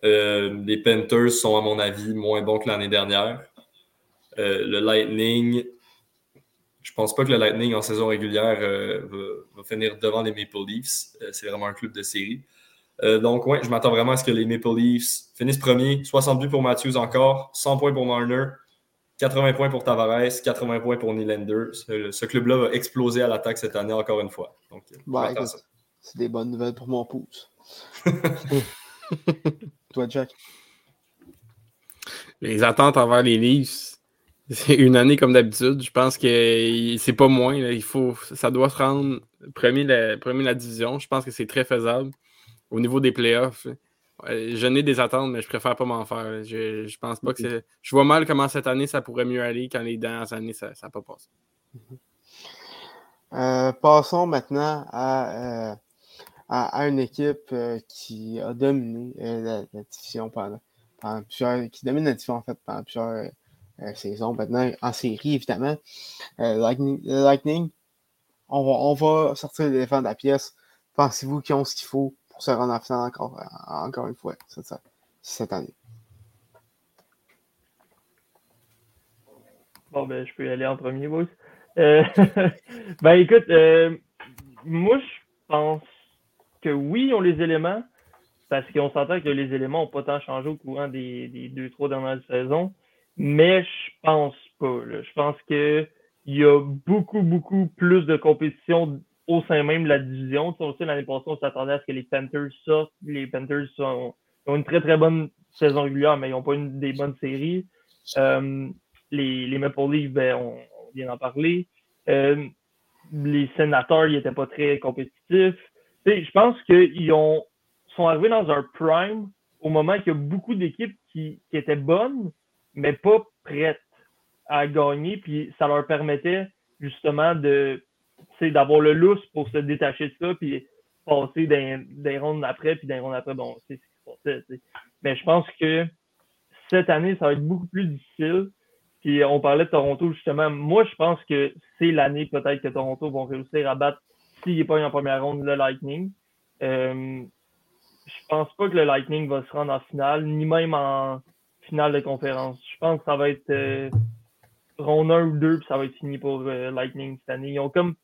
Euh, les Panthers sont, à mon avis, moins bons que l'année dernière. Euh, le Lightning, je pense pas que le Lightning en saison régulière euh, va, va finir devant les Maple Leafs. C'est vraiment un club de série. Donc, ouais, je m'attends vraiment à ce que les Maple Leafs finissent premier. 60 buts pour Matthews encore, 100 points pour Marner, 80 points pour Tavares, 80 points pour Nylander. Ce, ce club-là va exploser à l'attaque cette année encore une fois. Donc, Ouais, ça. c'est des bonnes nouvelles pour mon pouce. Toi, Jack? Les attentes envers les Leafs, c'est une année comme d'habitude. Je pense que c'est pas moins. là. Il faut, ça doit se rendre premier la, premier la division. Je pense que c'est très faisable. Au niveau des playoffs, euh, je n'ai des attentes, mais je préfère pas m'en faire. Je, je pense pas que c'est. Je vois mal comment cette année ça pourrait mieux aller quand les dernières années ça n'a pas passé. Euh, passons maintenant à, euh, à, une équipe euh, qui a dominé euh, la, division pendant, plusieurs. qui la division en fait pendant plusieurs euh, saisons. Maintenant, en série, évidemment. Lightning, Lightning, on va, on va sortir l'éléphant de la pièce. Pensez-vous qu'ils ont ce qu'il faut pour se rendre en finale encore, encore une fois cette, année? Bon, ben, je peux y aller en premier, boys. Euh, ben, écoute, moi, je pense que oui, ils ont les éléments, parce qu'on s'entend que les éléments n'ont pas tant changé au courant des, deux, trois dernières saisons, mais je pense pas. Je pense que il y a beaucoup, beaucoup plus de compétition au sein même de la division. Tu sais, l'année passée, on s'attendait à ce que les Panthers sortent. Les Panthers sont- ont une très, très bonne saison régulière, mais ils n'ont pas une des bonnes séries. Euh, les, les Maple Leafs, ben, on, on vient d'en parler. Euh, les sénateurs, ils n'étaient pas très compétitifs. Je pense qu'ils ont sont arrivés dans un prime au moment qu'il y a beaucoup d'équipes qui, qui étaient bonnes, mais pas prêtes à gagner. Puis ça leur permettait justement de d'avoir le lousse pour se détacher de ça, puis passer d'un d'un après, puis d'un ronde après, bon, c'est ce qui se passait. Mais je pense que cette année, ça va être beaucoup plus difficile. Puis on parlait de Toronto justement. Moi, je pense que c'est l'année peut-être que Toronto vont réussir à battre, s'il n'est pas en première ronde, le Lightning. Euh, je pense pas que le Lightning va se rendre en finale, ni même en finale de conférence. Je pense que ça va être euh, ronde 1 ou 2, puis ça va être fini pour euh, Lightning cette année. Ils ont comme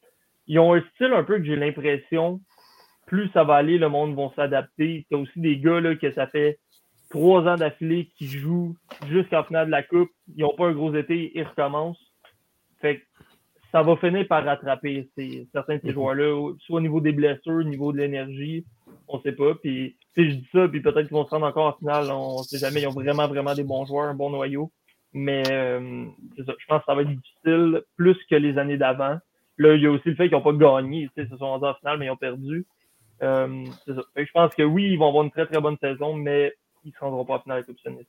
ils ont un style un peu que j'ai l'impression, plus ça va aller, le monde va s'adapter. T'as aussi des gars là, que ça fait trois ans d'affilée qui jouent jusqu'en finale de la Coupe. Ils n'ont pas un gros été, ils recommencent. Fait que ça va finir par rattraper ces, certains de ces joueurs-là, au- soit au niveau des blessures, au niveau de l'énergie, on sait pas. Puis, je dis ça, puis peut-être qu'ils vont se rendre encore en finale, on sait jamais. Ils ont vraiment, vraiment des bons joueurs, un bon noyau. Mais euh, ça, je pense que ça va être difficile plus que les années d'avant. Là, il y a aussi le fait qu'ils n'ont pas gagné. Ils se sont rendus en finale, mais ils ont perdu. Euh, ça. Je pense que oui, ils vont avoir une très, très bonne saison, mais ils ne se rendront pas en finale avec Coupe cette année.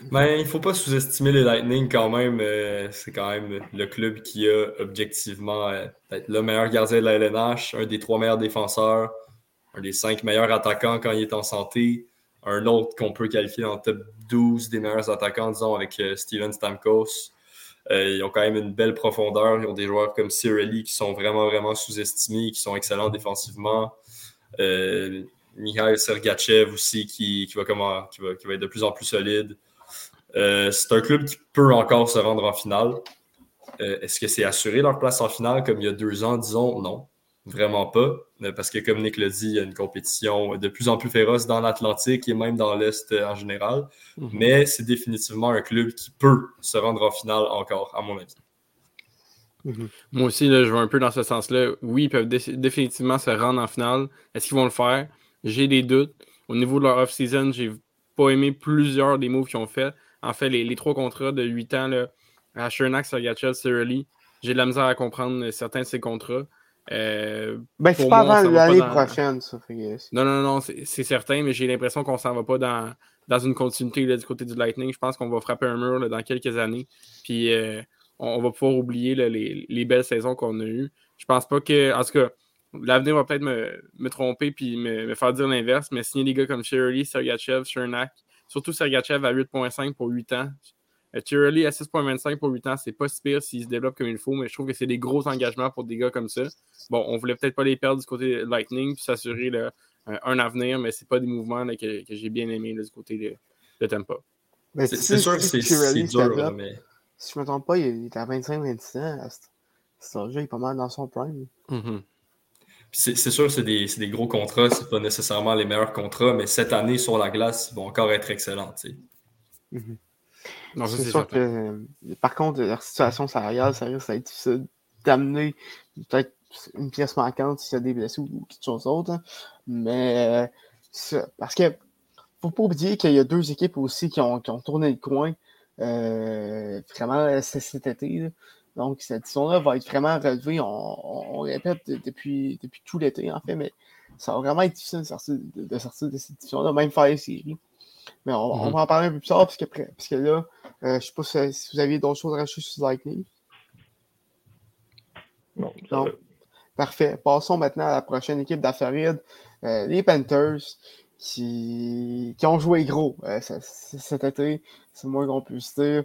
Ben, il faut pas sous-estimer les Lightning quand même. euh, c'est quand même le club qui a objectivement euh, peut-être le meilleur gardien de la LNH, un des trois meilleurs défenseurs, un des cinq meilleurs attaquants quand il est en santé, un autre qu'on peut qualifier le top 12 des meilleurs attaquants, disons, avec euh, Steven Stamkos. Ils ont quand même une belle profondeur. Ils ont des joueurs comme Cirelli qui sont vraiment, vraiment sous-estimés, qui sont excellents défensivement. Mikhail Sergachev aussi qui, qui va, comment, qui, va, qui va être de plus en plus solide. Euh, c'est un club qui peut encore se rendre en finale. Euh, Est-ce que c'est assuré leur place en finale comme il y a deux ans, disons? Non, vraiment pas. Euh, Parce que comme Nick l'a dit, il y a une compétition de plus en plus féroce dans l'Atlantique et même dans l'Est en général. Mhm. Mais c'est définitivement un club qui peut se rendre en finale encore, à mon avis. Moi aussi, là, je vais un peu dans ce sens-là. Oui, ils peuvent dé- définitivement se rendre en finale. Est-ce qu'ils vont le faire? J'ai des doutes. Au niveau de leur off-season, j'ai pas aimé plusieurs des moves qu'ils ont fait. En fait, les, les trois contrats de 8 ans, là, à Chernak, Sergachev, Cirelli, j'ai de la misère à comprendre certains de ces contrats. Euh, Ben, c'est pas avant l'année dans- prochaine, ça. Non, non, non, c'est certain, mais j'ai l'impression qu'on s'en va pas dans, dans une continuité du côté du Lightning. Je pense qu'on va frapper un mur dans quelques années. Puis on, va pouvoir oublier les, belles saisons qu'on a eues. Je pense pas que. En tout cas, l'avenir va peut-être me, tromper puis me, faire dire l'inverse, mais signer des gars comme Shirley, Sergachev, Chernak, surtout Sergachev à 8,5 pour 8 ans. Shirley à 6,25 pour 8 ans, c'est pas si pire s'il se développe comme il faut, mais je trouve que c'est des gros engagements pour des gars comme ça. Bon, on voulait peut-être pas les perdre du côté Lightning puis s'assurer un, avenir, mais c'est pas des mouvements que, j'ai bien aimés du côté de, Tampa. C'est sûr que c'est dur, mais si je ne me trompe pas, il est à 25-26 ans. C'est il est pas mal dans son prime. Mm-hmm. C'est sûr que c'est des, des, gros contrats, c'est pas nécessairement les meilleurs contrats, mais cette année sur la glace, ils vont encore être excellents. C'est sûr que, par contre, leur situation salariale, ça risque d'être difficile d'amener peut-être une pièce manquante s'il y a des blessés ou quelque chose d'autre. Hein. Mais parce que faut pas oublier qu'il y a deux équipes aussi qui ont, qui ont tourné le coin euh, vraiment euh, cet été. Donc, cette édition-là va être vraiment relevée, on, répète, depuis, depuis tout l'été, en fait, mais ça va vraiment être difficile de sortir de, sortir de cette édition-là, même faire les séries. Mais on, mm-hmm. va en parler un peu plus tard, parce que, parce que là, euh, je ne sais pas si, vous aviez d'autres choses à rajouter sur Lightning. Non. non. Parfait. Passons maintenant à la prochaine équipe d'Affarid, les Panthers qui, qui ont joué gros euh, cet été. C'est moins qu'on puisse dire.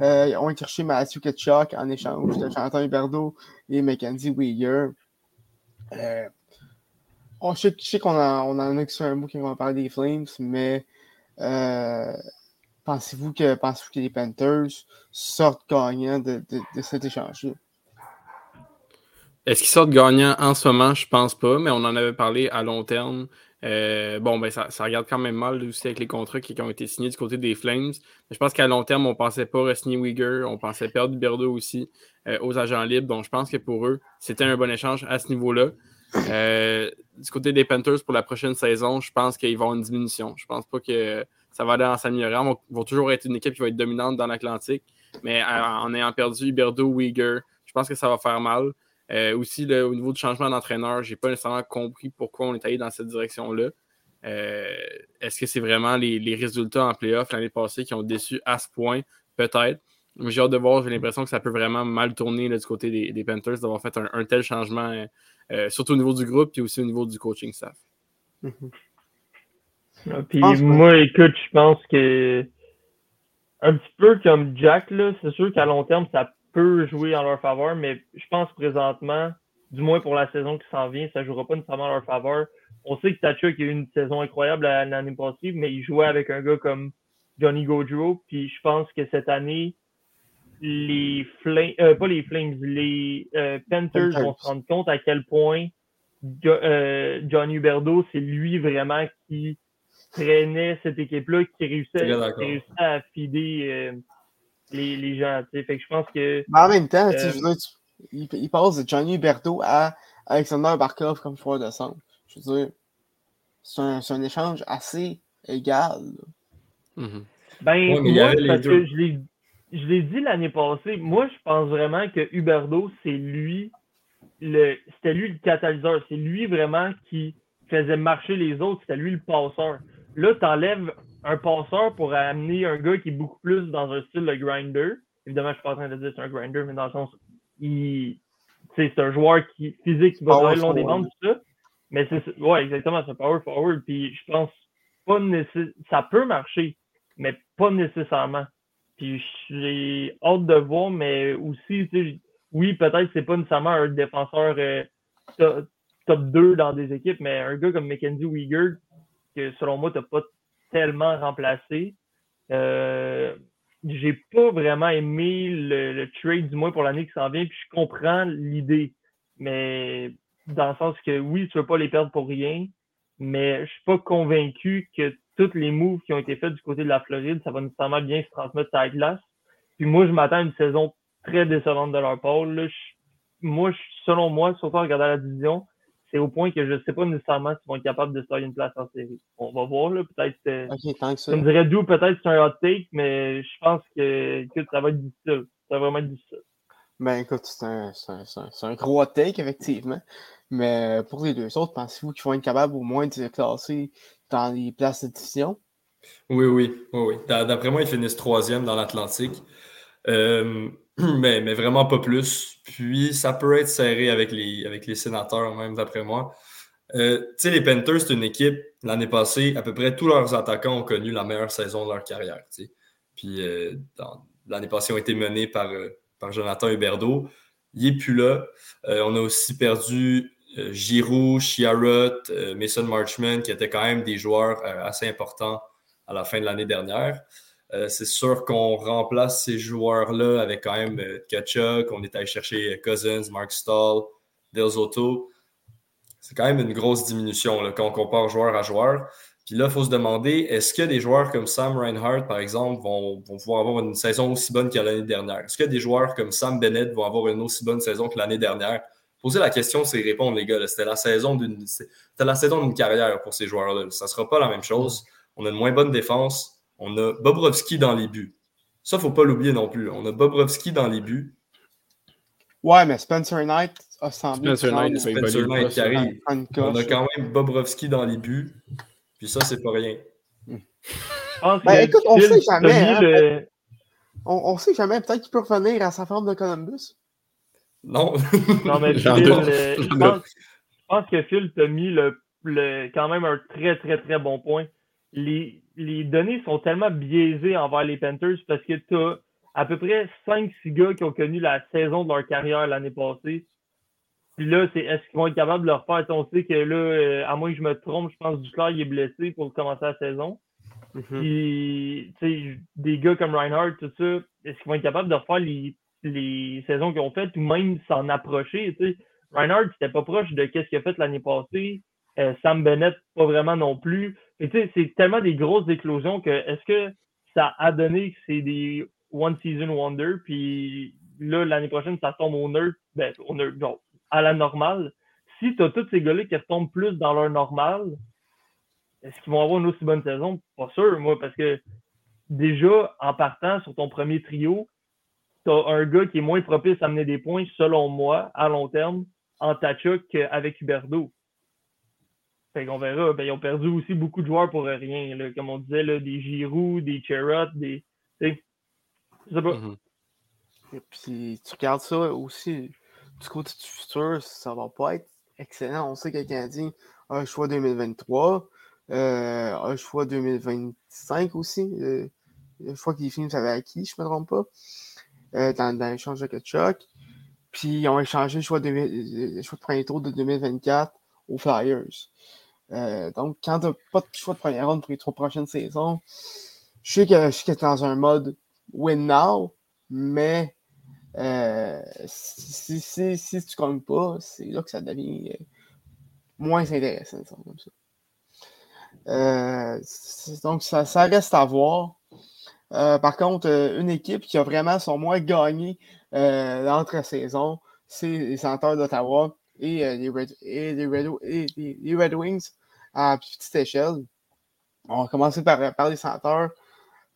Ils ont cherché Matthew Ketchuk en échange de Jonathan Huberdeau et Mackenzie Weir. Euh, on, je sais, qu'on on en a sur un mot qui va parler des Flames, mais euh, pensez-vous que, pensez que les Panthers sortent gagnants de cet échange-là? Est-ce qu'ils sortent gagnants en ce moment? Je pense pas, mais on en avait parlé à long terme. Euh, bon, ben ça, regarde quand même mal aussi avec les contrats qui, ont été signés du côté des Flames. je pense qu'à long terme, on ne pensait pas re-signer on pensait perdre Berdo aussi euh, aux agents libres. Donc, je pense que pour eux, c'était un bon échange à ce niveau-là. Euh, du côté des Panthers, pour la prochaine saison, je pense qu'ils vont avoir une diminution. Je pense pas que ça va aller en s'améliorant. Ils vont toujours être une équipe qui va être dominante dans l'Atlantique. Mais en ayant perdu Berdo, Uyghur, je pense que ça va faire mal. Euh, aussi, au niveau du changement d'entraîneur, je n'ai pas nécessairement compris pourquoi on est allé dans cette direction-là. Euh, est-ce que c'est vraiment les, résultats en playoff l'année passée qui ont déçu à ce point? Peut-être. J'ai hâte de voir, j'ai l'impression que ça peut vraiment mal tourner du côté des, Panthers d'avoir fait un, tel changement, euh, surtout au niveau du groupe et aussi au niveau du coaching staff. Mm-hmm. Ah, puis moi, écoute, je pense que un petit peu comme Jack, c'est sûr qu'à long terme, ça peut jouer en leur faveur, mais je pense présentement, du moins pour la saison qui s'en vient, ça ne jouera pas nécessairement en leur faveur. On sait que Tachuk a eu une saison incroyable l'année passée, mais il jouait avec un gars comme Johnny Gaudreau, puis je pense que cette année, les Flames, euh, pas les Flames, les euh, Panthers vont se rendre compte à quel point euh, Johnny Huberdo, c'est lui vraiment qui traînait cette équipe-là, qui réussissait, qui réussissait à fider les, les gens. Fait que je pense que. Mais en même temps, euh, il, passe de Johnny Berto à Alexander Barkov comme joueur de centre. Je veux dire, c'est un, un, échange assez égal. Mm-hmm. Ben, moi, parce que je l'ai dit l'année passée, moi, je pense vraiment que Huberdo, c'est lui, le, c'était lui le catalyseur. C'est lui vraiment qui faisait marcher les autres. C'était lui le passeur. Là, tu enlèves un passeur pour amener un gars qui est beaucoup plus dans un style de grinder. Évidemment, je suis pas en train de dire que c'est un grinder, mais dans le sens, il, c'est un joueur qui, physique qui va travailler le long des bandes, tout ça. Mais c'est, ouais, exactement, c'est un power forward. Puis je pense pas nécessairement, ça peut marcher, mais pas nécessairement. Puis j'ai hâte de voir, mais aussi, oui, peut-être c'est pas nécessairement un défenseur euh, top, 2 dans des équipes, mais un gars comme Mackenzie Uyghur, que selon moi, t'as pas tellement remplacé. Euh, j'ai pas vraiment aimé le, trade du moins pour l'année qui s'en vient, puis je comprends l'idée. Mais dans le sens que oui, tu veux pas les perdre pour rien, mais je suis pas convaincu que tous les moves qui ont été faits du côté de la Floride, ça va nécessairement bien se transmettre à la glace. Puis moi, je m'attends à une saison très décevante de leur part. moi, selon moi, surtout en regardant la division, c'est au point que je ne sais pas nécessairement s'ils vont être capables de se faire une place en série. On va voir, là, peut-être. Euh, je me dirais d'où peut-être c'est un hot take, mais je pense que, ça va être difficile. Ça va vraiment être difficile. Ben écoute, c'est un, un, un, gros hot take, effectivement. Mais pour les deux autres, pensez-vous qu'ils vont être capables au moins de se classer dans les places de division? Oui, oui, oui, oui. D'après moi, ils finissent troisième dans l'Atlantique. Euh, mais, vraiment pas plus. Puis ça peut être serré avec les, avec les sénateurs, même d'après moi. Euh, tu sais, les Panthers, c'est une équipe, l'année passée, à peu près tous leurs attaquants ont connu la meilleure saison de leur carrière. Puis euh, l'année passée, ils ont été menés par, par Jonathan Huberdeau. Il n'est plus là. on a aussi perdu Giroud, Chiarot, Mason Marchman, qui étaient quand même des joueurs assez importants à la fin de l'année dernière. Euh, c'est sûr qu'on remplace ces joueurs-là avec quand même euh, Kachuk, on est allé chercher Cousins, Mark Stahl, Del Zotto. C'est quand même une grosse diminution là, quand on compare joueur à joueur. Puis là, il faut se demander, est-ce que des joueurs comme Sam Reinhardt, par exemple, vont, pouvoir avoir une saison aussi bonne que l'année dernière? Est-ce que des joueurs comme Sam Bennett vont avoir une aussi bonne saison que l'année dernière? Poser la question, c'est répondre, les gars. C'était la saison d'une carrière pour ces joueurs-là. Ça ne sera pas la même chose. On a une moins bonne défense. On a Bobrovski dans les buts. Ça, il ne faut pas l'oublier non plus. On a Bobrovski dans les buts. Ouais, mais Spencer Knight a semblé. Spencer Knight, Spencer Knight qui arrive. On a quand même Bobrovski dans les buts. Puis ça, c'est pas rien. Ben, écoute, on sait jamais. Hein, on, ne sait jamais. Peut-être qu'il peut revenir à sa forme de Columbus. Non. non, mais Phil, euh, je, pense, je, pense, que Phil t'a mis le, le, quand même un très, très, très bon point les, les données sont tellement biaisées envers les Panthers parce que tu as à peu près 5-6 gars qui ont connu la saison de leur carrière l'année passée. Puis là, c'est est-ce qu'ils vont être capables de le refaire? On sait que là, euh, à moins que je me trompe, je pense que Duclair il est blessé pour commencer la saison. Mm-hmm. Puis, tu sais, des gars comme Reinhardt, tout ça, est-ce qu'ils vont être capables de refaire les, les saisons qu'ils ont faites ou même s'en approcher? Tu sais, Reinhardt, c'était pas proche de ce qu'il a fait l'année passée. Euh, Sam Bennett, pas vraiment non plus. Tu sais, c'est tellement des grosses éclosions que est-ce que ça a donné que c'est des one season wonder, puis là, l'année prochaine, ça tombe au nerd, ben, au nerd, genre, à la normale. Si tu as tous ces gars-là qui retombent plus dans leur normal, est-ce qu'ils vont avoir une aussi bonne saison? Pas sûr, moi, parce que déjà, en partant sur ton premier trio, tu as un gars qui est moins propice à amener des points, selon moi, à long terme, en Tachuk qu'avec Huberdo. Fait qu'on verra. Ben, ils ont perdu aussi beaucoup de joueurs pour rien. Comme on disait, là, des Giroud, des Cherot, des. Je sais pas. Mm-hmm. Et puis, tu regardes ça aussi, du côté du futur, ça va pas être excellent. On sait que le Canadien a un choix 2023, euh, un choix 2025 aussi. Euh, le choix qu'ils finissent avec acquis, je ne me trompe pas, euh, dans, dans l'échange de Kachuk. Puis, ils ont échangé le choix de, le choix de premier tour de 2024 aux Flyers. Euh, donc, quand tu n'as pas de choix de première ronde pour les trois prochaines saisons, je sais que je suis dans un mode win now, mais euh, si, tu ne gagnes pas, c'est là que ça devient euh, moins intéressant. Comme ça. donc, ça, reste à voir. par contre, une équipe qui a vraiment son moins gagné l'entre-saison, c'est les Senateurs d'Ottawa et, les, Red, et les, Red, Wings à petite échelle. On va commencer par, par les centres.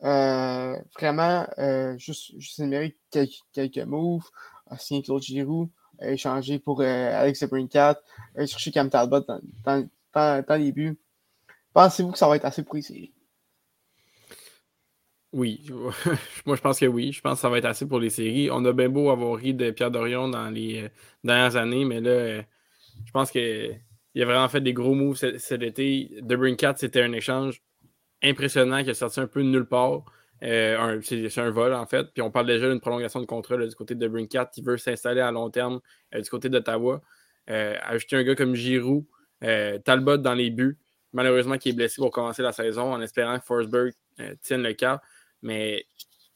Euh, vraiment, euh, juste, juste énumérer quelques, quelques moves. A signé Claude Giroux, a échangé pour Alex Brincat, a cherché Cam Talbot dans, dans, dans, les buts. Pensez-vous que ça va être assez précis? Oui, moi je pense que oui. Je pense que ça va être assez pour les séries. On a bien beau avoir ri de Pierre Dorion dans les euh, dernières années, mais là, euh, je pense qu'il a vraiment fait des gros moves cet, été. De Brinkat, c'était un échange impressionnant qui a sorti un peu de nulle part. Euh, c'est un vol en fait. Puis on parle déjà d'une prolongation de contrat du côté de Brinkat qui veut s'installer à long terme du côté d'Ottawa. ajouter un gars comme Giroud, Talbot dans les buts, malheureusement qui est blessé pour commencer la saison en espérant que Forsberg tienne le cas. Mais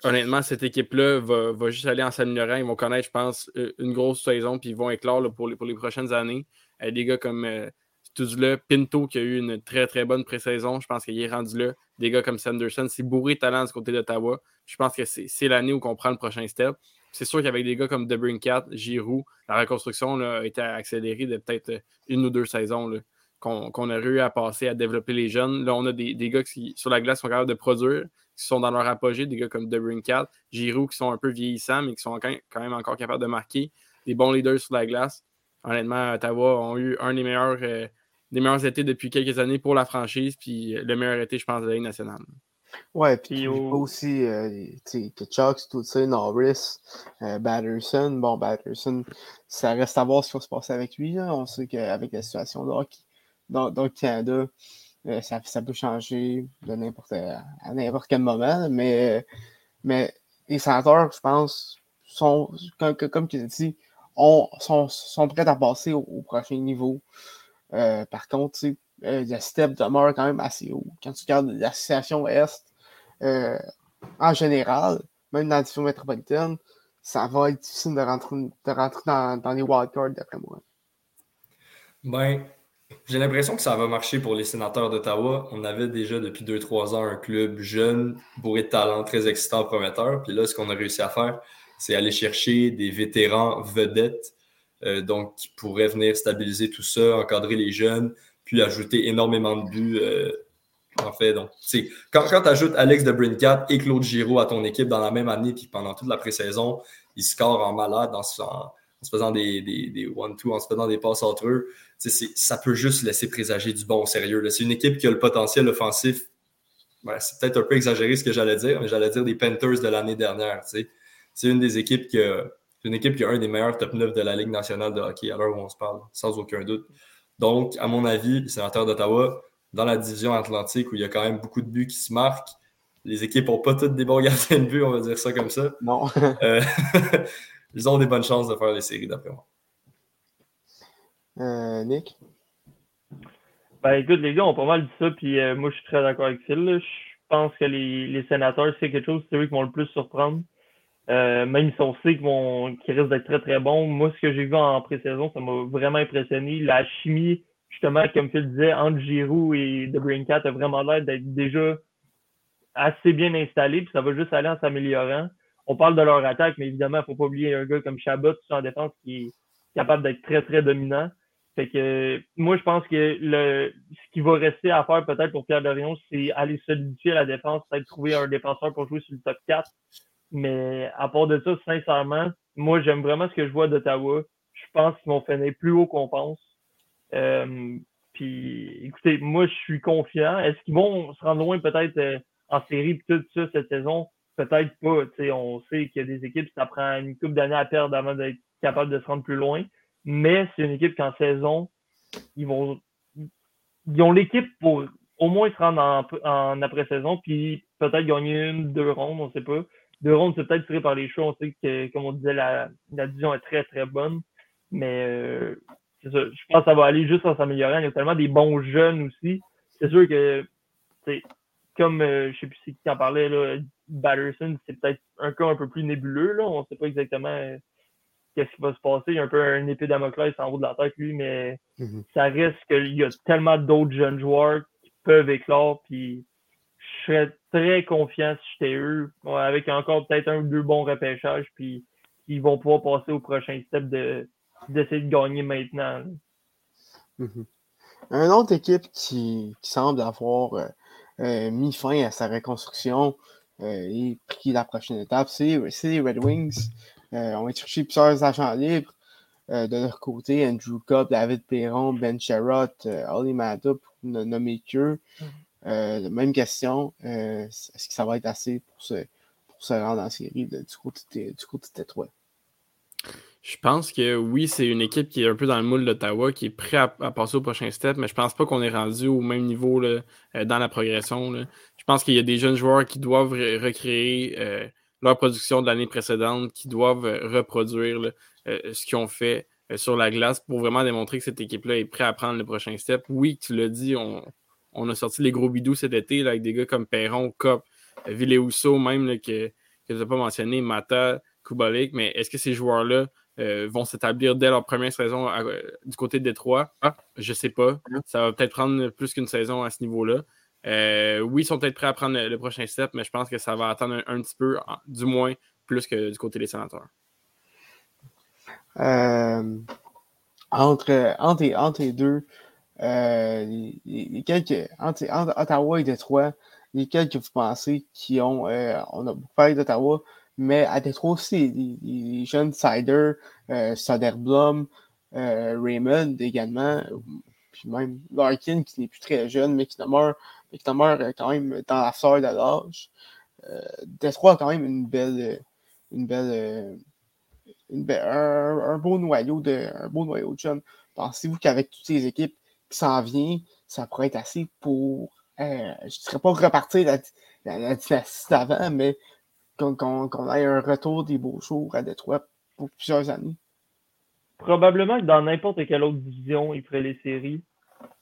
honnêtement, cette équipe-là va, juste aller en s'améliorant. Ils vont connaître, je pense, euh, une grosse saison, puis ils vont éclore pour les prochaines années. Euh, des gars comme euh, là, Pinto qui a eu une très très bonne pré-saison, je pense qu'il est rendu là. Des gars comme Sanderson, c'est bourré de talent du côté d'Ottawa. Je pense que c'est l'année où on prend le prochain step. C'est sûr qu'avec des gars comme Debrincat, Giroud, la reconstruction a été accélérée de peut-être une ou deux saisons qu'on a eu à passer à développer les jeunes. Là, on a des, gars qui, sur la glace, sont capables de produire qui sont dans leur apogée, des gars comme Cat, Giroud qui sont un peu vieillissants, mais qui sont quand même encore capables de marquer. Des bons leaders sur la glace. Honnêtement, Ottawa ont eu un des meilleurs, euh, des meilleurs étés depuis quelques années pour la franchise, puis le meilleur été, je pense, de la Ligue nationale. Ouais, puis aussi, euh, tu sais, Chucks, tout ça, Norris, euh, Batterson. Bon, Batterson, ça reste à voir ce qui va se passer avec lui. On sait qu'avec la situation de hockey dans, le Canada, euh, ça, ça, peut changer de n'importe à n'importe quel moment. Mais, mais les sénateurs, je pense, sont, comme, comme tu as dit, sont, prêts à passer au, prochain niveau. Euh, par contre, euh, le step demeure quand même assez haut. Quand tu regardes l'association Est, euh, en général, même dans la division métropolitaine, ça va être difficile de rentrer, dans les wildcards, d'après moi. Ben, j'ai l'impression que ça va marcher pour les sénateurs d'Ottawa. On avait déjà depuis 2-3 ans un club jeune, bourré de talent, très excitant, prometteur. Puis là, ce qu'on a réussi à faire, c'est aller chercher des vétérans vedettes, euh, donc qui pourraient venir stabiliser tout ça, encadrer les jeunes, puis ajouter énormément de buts. Euh, en fait, donc, quand, quand tu ajoutes Alex de Brincat et Claude Giraud à ton équipe dans la même année, puis pendant toute la pré-saison, ils scorent en malade en, se faisant des, des, one-two, en se faisant des passes entre eux, ça peut juste laisser présager du bon sérieux. C'est une équipe qui a le potentiel offensif. c'est peut-être un peu exagéré ce que j'allais dire, mais j'allais dire des Panthers de l'année dernière. C'est une des équipes qui a, une équipe qui a un des meilleurs top 9 de la Ligue nationale de hockey à l'heure où on se parle, sans aucun doute. Donc, à mon avis, les sénateurs d'Ottawa, dans la division atlantique où il y a quand même beaucoup de buts qui se marquent, les équipes n'ont pas toutes des bons gardiens de but, on va dire ça comme ça. Non. Euh, ils ont des bonnes chances de faire les séries, d'après moi. Euh, Nick? Ben écoute, les gars ont pas mal dit ça, puis euh, moi je suis très d'accord avec Phil. Je pense que les, les sénateurs, c'est quelque chose, c'est eux qui vont le plus surprendre. Euh, même si on sait qu'ils risquent d'être très très bons. Moi, ce que j'ai vu en pré-saison, ça m'a vraiment impressionné. La chimie, justement, comme Phil disait, entre Giroud et The Cat a vraiment l'air d'être déjà assez bien installé, puis ça va juste aller en s'améliorant. On parle de leur attaque, mais évidemment, il ne faut pas oublier un gars comme Chabot en défense qui est capable d'être très, très dominant. Fait que moi, je pense que le ce qui va rester à faire peut-être pour Pierre Dorion, c'est aller solidifier la défense, peut-être trouver un défenseur pour jouer sur le top 4. Mais à part de ça, sincèrement, moi, j'aime vraiment ce que je vois d'Ottawa. Je pense qu'ils vont finir plus haut qu'on pense. Euh, puis, écoutez, moi, je suis confiant. Est-ce qu'ils vont se rendre loin peut-être euh, en série et tout ça cette saison? Peut-être pas. on sait qu'il y a des équipes, ça prend une couple d'années à perdre avant d'être capable de se rendre plus loin. Mais c'est une équipe qu'en saison, ils vont. Ils ont l'équipe pour au moins se rendre en, en après-saison, puis peut-être gagner une, deux rondes, on ne sait pas deux rondes, c'est peut-être tiré par les choix. On sait que, comme on disait, la, la division est très, très bonne. Mais euh, c'est ça. Je pense que ça va aller juste en s'améliorant. Il y a tellement des bons jeunes aussi. C'est sûr que, comme euh, je ne sais plus qui en parlait, là, Batterson, c'est peut-être un cas un peu plus nébuleux. Là. On ne sait pas exactement euh, qu'est-ce qui va se passer. Il y a un peu un épée Damoclès en haut de la tête, lui, mais mm-hmm. ça reste qu'il y a tellement d'autres jeunes joueurs qui peuvent éclore. Puis je serais très confiant si j'étais eux, avec encore peut-être un ou deux bons repêchages, puis ils vont pouvoir passer au prochain step de, d'essayer de gagner maintenant. Mm-hmm. Une autre équipe qui, semble avoir euh, euh, mis fin à sa reconstruction euh, et pris la prochaine étape, c'est, les Red Wings. on va chercher plusieurs agents libres. de leur côté, Andrew Cobb, David Perron, Ben Sherrott, Ollie Mata, pour ne nommer que. Mm-hmm. Euh, même question. Euh, est-ce que ça va être assez pour se, pour se rendre en série du côté de, du côté Je pense que oui, c'est une équipe qui est un peu dans le moule d'Ottawa, qui est prêt à, passer au prochain step, mais je pense pas qu'on est rendu au même niveau là, euh, dans la progression. Je pense qu'il y a des jeunes joueurs qui doivent recréer leur production de l'année précédente, qui doivent reproduire ce qu'ils ont fait sur la glace pour vraiment démontrer que cette équipe-là est prête à prendre le prochain step. Oui, tu l'as dit, on, on a sorti les gros bidous cet été avec des gars comme Perron, Cop, Villeusso, même que, que je n'ai pas mentionné, Mata, Kubalik. Mais est-ce que ces joueurs-là euh, vont s'établir dès leur première saison du côté de Détroit? Ah, je ne sais pas. Ça va peut-être prendre plus qu'une saison à ce niveau-là. Euh, oui, ils sont peut-être prêts à prendre le, prochain step, mais je pense que ça va attendre un, petit peu, du moins plus que du côté des sénateurs. Euh, entre, les deux, euh, les, quelques, entre, Ottawa et Détroit, lesquels que vous pensez qui ont, euh, on a beaucoup parlé d'Ottawa, mais à Détroit aussi, les, jeunes Sider, euh, Soderblom, euh, Raymond également. puis même Larkin qui n'est plus très jeune, mais qui demeure, qui demeure quand même dans la sœur de l'âge. Euh, Détroit a quand même une belle, une belle, une belle un, un, beau noyau de, un beau noyau de jeunes. Pensez-vous qu'avec toutes ces équipes qui s'en viennent, ça pourrait être assez pour, euh, je ne dirais pas repartir la, la, la dynastie d'avant, mais qu'on qu ait un retour des beaux jours à Détroit pour plusieurs années? Probablement que dans n'importe quelle autre division, ils feraient les séries.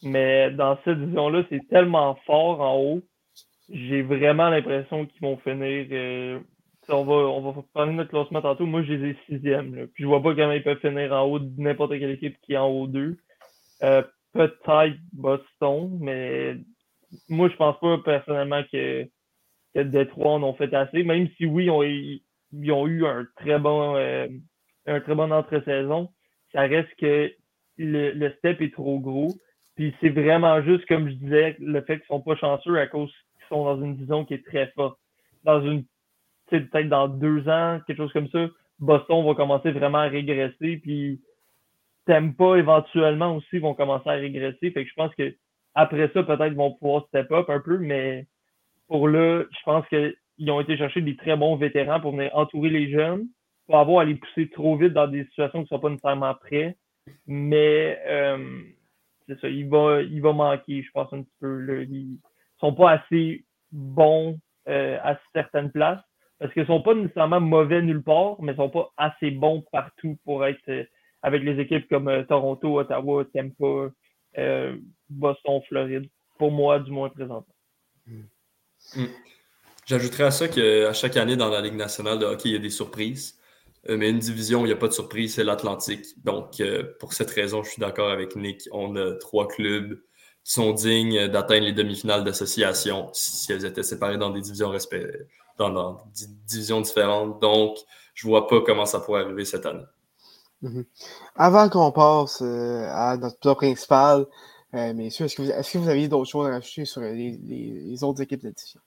Mais dans cette division-là, c'est tellement fort en haut. J'ai vraiment l'impression qu'ils vont finir. Euh, on, va, on va notre classement tantôt. Moi, je les ai sixième. Là. Puis je vois pas comment ils peuvent finir en haut de n'importe quelle équipe qui est en haut d'eux. Euh, Peut-être Boston, mais moi, je pense pas personnellement que que Détroit en ont fait assez, même si oui, ils ont, eu un très bon euh, un très bon entre-saison, ça reste que le, le, step est trop gros. Puis c'est vraiment juste, comme je disais, le fait qu'ils sont pas chanceux à cause qu'ils sont dans une division qui est très forte. Dans une, peut-être dans deux ans, quelque chose comme ça, Boston va commencer vraiment à régresser, puis pas éventuellement aussi vont commencer à régresser. Fait que je pense que après ça, peut-être vont pouvoir step up un peu, mais pour là, je pense qu'ils ont été chercher des très bons vétérans pour venir entourer les jeunes, pour avoir à les pousser trop vite dans des situations qui ne sont pas nécessairement prêts. Mais euh, c'est ça, il va, il va manquer, je pense, un petit peu. Là. Ils sont pas assez bons euh, à certaines places. Parce qu'ils sont pas nécessairement mauvais nulle part, mais ils sont pas assez bons partout pour être euh, avec les équipes comme euh, Toronto, Ottawa, Tampa, euh, Boston, Floride. Pour moi, du moins présentement. Mm. Mm. J'ajouterais à ça qu'à chaque année dans la Ligue nationale de hockey, il y a des surprises. Euh, mais une division il n'y a pas de surprise, c'est l'Atlantique. Donc, pour cette raison, je suis d'accord avec Nick. On a trois clubs qui sont dignes d'atteindre les demi-finales d'association si elles étaient séparées dans des divisions, dans, dans des divisions différentes. Donc, je ne vois pas comment ça pourrait arriver cette année. Mm -hmm. Avant qu'on passe euh, à notre plat principal, euh, messieurs, est-ce que, vous, est que vous aviez d'autres choses à rajouter sur les, les, les autres équipes d'édition?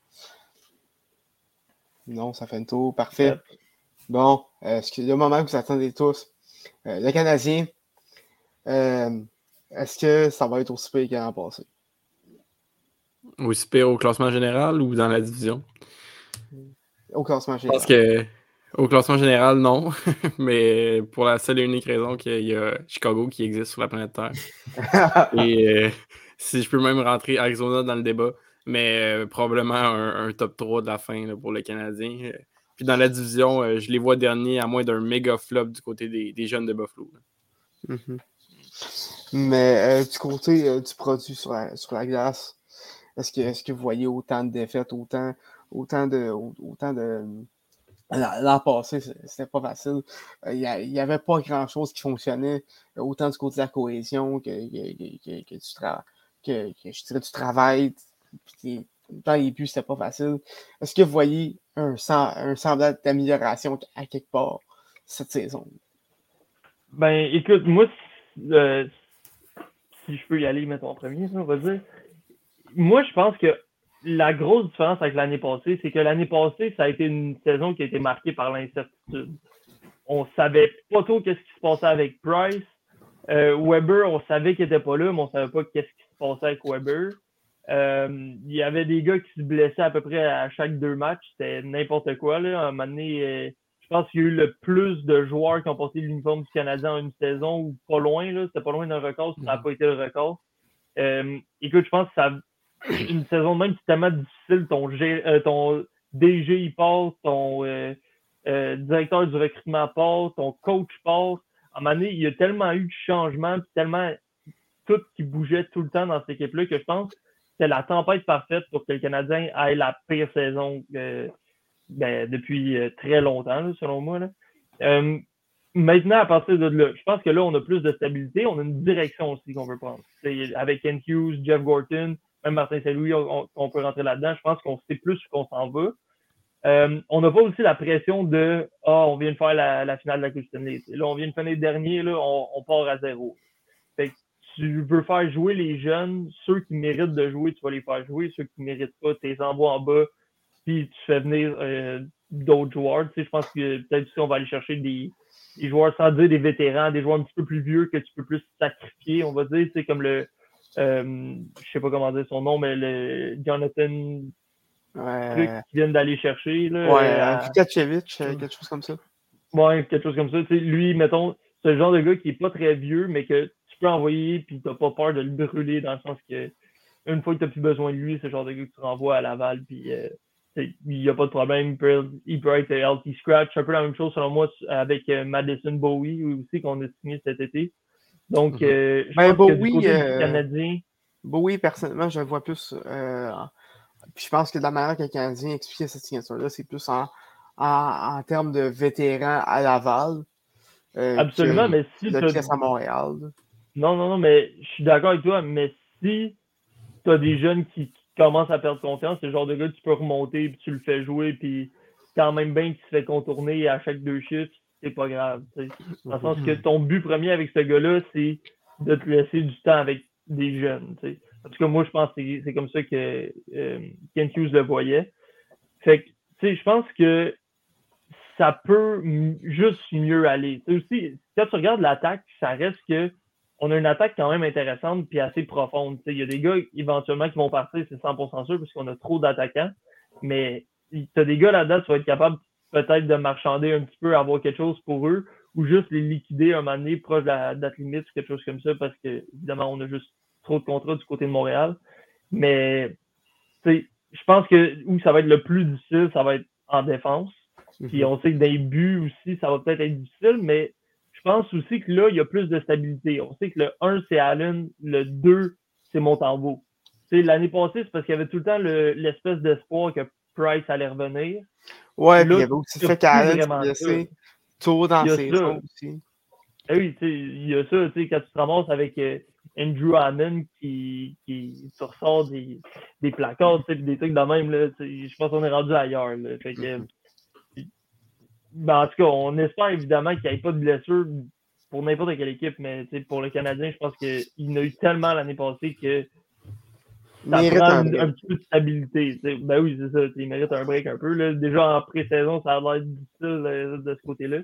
Non, ça fait un tour. Parfait. Yep. Bon, euh, que le moment que vous attendez tous, le Canadien, est-ce que ça va être aussi pire qu'à l'an passé? Aussi pire au classement général ou dans la division? Au classement général. Parce que au classement général, non. Mais pour la seule et unique raison qu'il y a Chicago qui existe sur la planète Terre. et euh, si je peux même rentrer Arizona dans le débat, mais euh, probablement un, un, top 3 de la fin là, pour le Canadien. Puis dans la division, euh, je les vois derniers à moins d'un méga flop du côté des, des jeunes de Buffalo. Mm -hmm. Mais du côté du produit sur la, sur la glace, est-ce que, est -ce que vous voyez autant de défaites, autant, autant de. Autant de L'an passé, c'était pas facile. Il n'y avait pas grand-chose qui fonctionnait, autant du côté de la cohésion que, que, du, je dirais, du travail. Puis, dans les buts, c'était pas facile. Est-ce que vous voyez un, un semblable d'amélioration à quelque part cette saison? Ben, écoute, moi, euh, si je peux y aller, mettons en premier, on va dire. Moi, je pense que la grosse différence avec l'année passée, c'est que l'année passée, ça a été une saison qui a été marquée par l'incertitude. On savait pas trop qu'est-ce qui se passait avec Price. Euh, Weber, on savait qu'il était pas là, mais on savait pas qu'est-ce qui se passait avec Weber. Euh, il y avait des gars qui se blessaient à peu près à chaque deux matchs. C'était n'importe quoi. Là. À un moment donné, euh, je pense qu'il y a eu le plus de joueurs qui ont porté l'uniforme du Canadien en une saison ou pas loin. C'était pas loin d'un record. Ça n'a pas été le record. Euh, écoute, je pense que ça une saison de même, c'est tellement difficile. Ton, euh, ton DG il part, ton euh, euh, directeur du recrutement part, ton coach part. À un moment donné, il y a tellement eu de changements, puis tellement tout qui bougeait tout le temps dans cette équipe-là que je pense que c'est la tempête parfaite pour que le Canadien ait la pire saison ben, depuis très longtemps, selon moi. Là. maintenant, à partir de là, je pense que là, on a plus de stabilité. On a une direction aussi qu'on veut prendre. C'est avec Ken Hughes, Jeff Gorton, même Martin Saint-Louis, on, peut rentrer là-dedans. Je pense qu'on sait plus où qu'on s'en va. Euh, on n'a pas aussi la pression de Ah, oh, on vient de faire la, finale de la Coupe Stanley. Là, on vient de finir dernier, là, on, part à zéro. Fait que tu veux faire jouer les jeunes, ceux qui méritent de jouer, tu vas les faire jouer, ceux qui ne méritent pas, tu les envoies en bas, puis tu fais venir euh, d'autres joueurs. Je pense que peut-être aussi on va aller chercher des, des, joueurs sans dire des vétérans, des joueurs un petit peu plus vieux que tu peux plus sacrifier, on va dire, tu sais, comme le euh, je sais pas comment dire son nom, mais le Jonathan Ouais, qu'ils viennent d'aller chercher. Là, ouais euh, à- euh, quelque chose comme ça. Ouais, quelque chose comme ça. Tu sais, lui, mettons, c'est le genre de gars qui est pas très vieux, mais que tu peux envoyer puis t'as pas peur de le brûler dans le sens que une fois que t'as plus besoin de lui, c'est le genre de gars que tu renvoies à Laval puis euh, il y a pas de problème. Il peut, il peut être healthy scratch. Un peu la même chose selon moi avec Madison Bowie aussi qu'on a signé cet été. Donc, Mhm. euh, je Ben, pense que du côté euh, du Canadien, Bowie, personnellement, je le vois plus. euh, puis je pense que de la manière que le Canadien expliquait cette signature-là, c'est plus en, en, en termes de vétéran à Laval. euh, absolument, que mais si de pièce à Montréal. Non, non, non, mais je suis d'accord avec toi, mais si tu as des jeunes qui, qui commencent à perdre confiance, c'est le genre de gars que tu peux remonter, puis tu le fais jouer, puis quand même bien qu'il se fait contourner à chaque deux chiffres, c'est pas grave. Dans le sens que ton but premier avec ce gars-là, c'est de te laisser du temps avec des jeunes. En tout cas, moi, je pense que c'est- comme ça que euh, Ken Hughes le voyait. Fait que, tu sais, je pense que ça peut juste mieux aller. Tu sais, aussi, quand tu regardes l'attaque, ça reste que on a une attaque quand même intéressante puis assez profonde. Tu sais, Il y a des gars éventuellement qui vont partir, c'est 100% sûr, parce qu'on a trop d'attaquants. Mais tu as des gars là-dedans, tu vas être capable peut-être de marchander un petit peu, avoir quelque chose pour eux, ou juste les liquider un moment donné proche de la date limite ou quelque chose comme ça, parce que évidemment, on a juste trop de contrats du côté de Montréal. Mais tu sais, je pense que où ça va être le plus difficile, ça va être en défense. Puis on sait que les buts aussi, ça va peut-être être difficile, mais je pense aussi que là, il y a plus de stabilité. On sait que le 1, c'est Allen, le 2, c'est Montembeau. Tu sais, L'année passée, c'est parce qu'il y avait tout le temps le- l'espèce d'espoir que Price allait revenir. Ouais, Là, il y avait aussi fait s'est blessé tôt dans y ses ça. saisons aussi. Eh oui, il y a ça, tu sais, quand tu te ramasses avec euh, Andrew Hammond qui, qui te ressort des, des placards, tu sais, puis des trucs de même, là, je pense qu'on est rendu ailleurs. Là, fait que, ben, en tout cas, on espère évidemment qu'il n'y ait pas de blessure pour n'importe quelle équipe, mais pour le Canadien, je pense qu'il en a eu tellement l'année passée que ça mérite prend un petit peu de stabilité. Ben oui, c'est ça. Il mérite un break un peu. Là. Déjà en pré-saison, ça a l'air difficile de ce côté-là.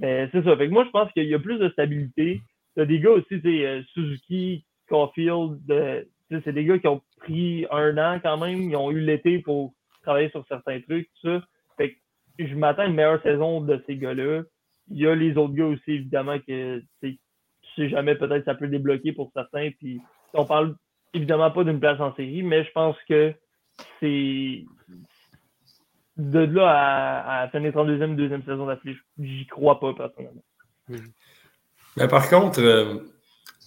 Mais c'est ça. Fait que moi, je pense qu'il y a plus de stabilité. T'as des gars aussi, sais, euh, Suzuki, Caulfield, euh, c'est des gars qui ont pris un an quand même. Ils ont eu l'été pour travailler sur certains trucs, tout ça. Fait que je m'attends à une meilleure saison de ces gars-là. Il y a les autres gars aussi, évidemment, que tu sais jamais, peut-être ça peut débloquer pour certains. Puis on parle évidemment pas d'une place en série, mais je pense que c'est de là à, à finir 32e, deuxième saison d'affilée, j'y crois pas personnellement. Mais par contre, euh,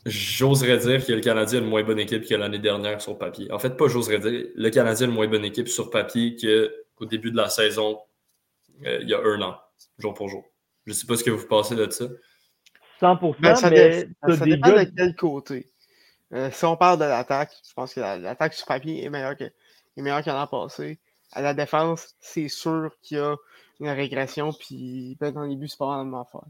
j'oserais dire que le Canadien a une moins bonne équipe que l'année dernière sur papier. En fait, pas j'oserais dire, le Canadien a une moins bonne équipe sur papier qu'au début de la saison, euh, il y a un an, jour pour jour. Je ne sais pas ce que vous pensez de ça. 100%, Ben, ça, mais dé- t'as ça des dépend gars... de quel côté. Euh, si on parle de l'attaque, je pense que la- l'attaque sur papier est meilleure que est meilleure passé. À la défense, c'est sûr qu'il y a une régression, puis peut-être dans les buts, c'est pas vraiment fort.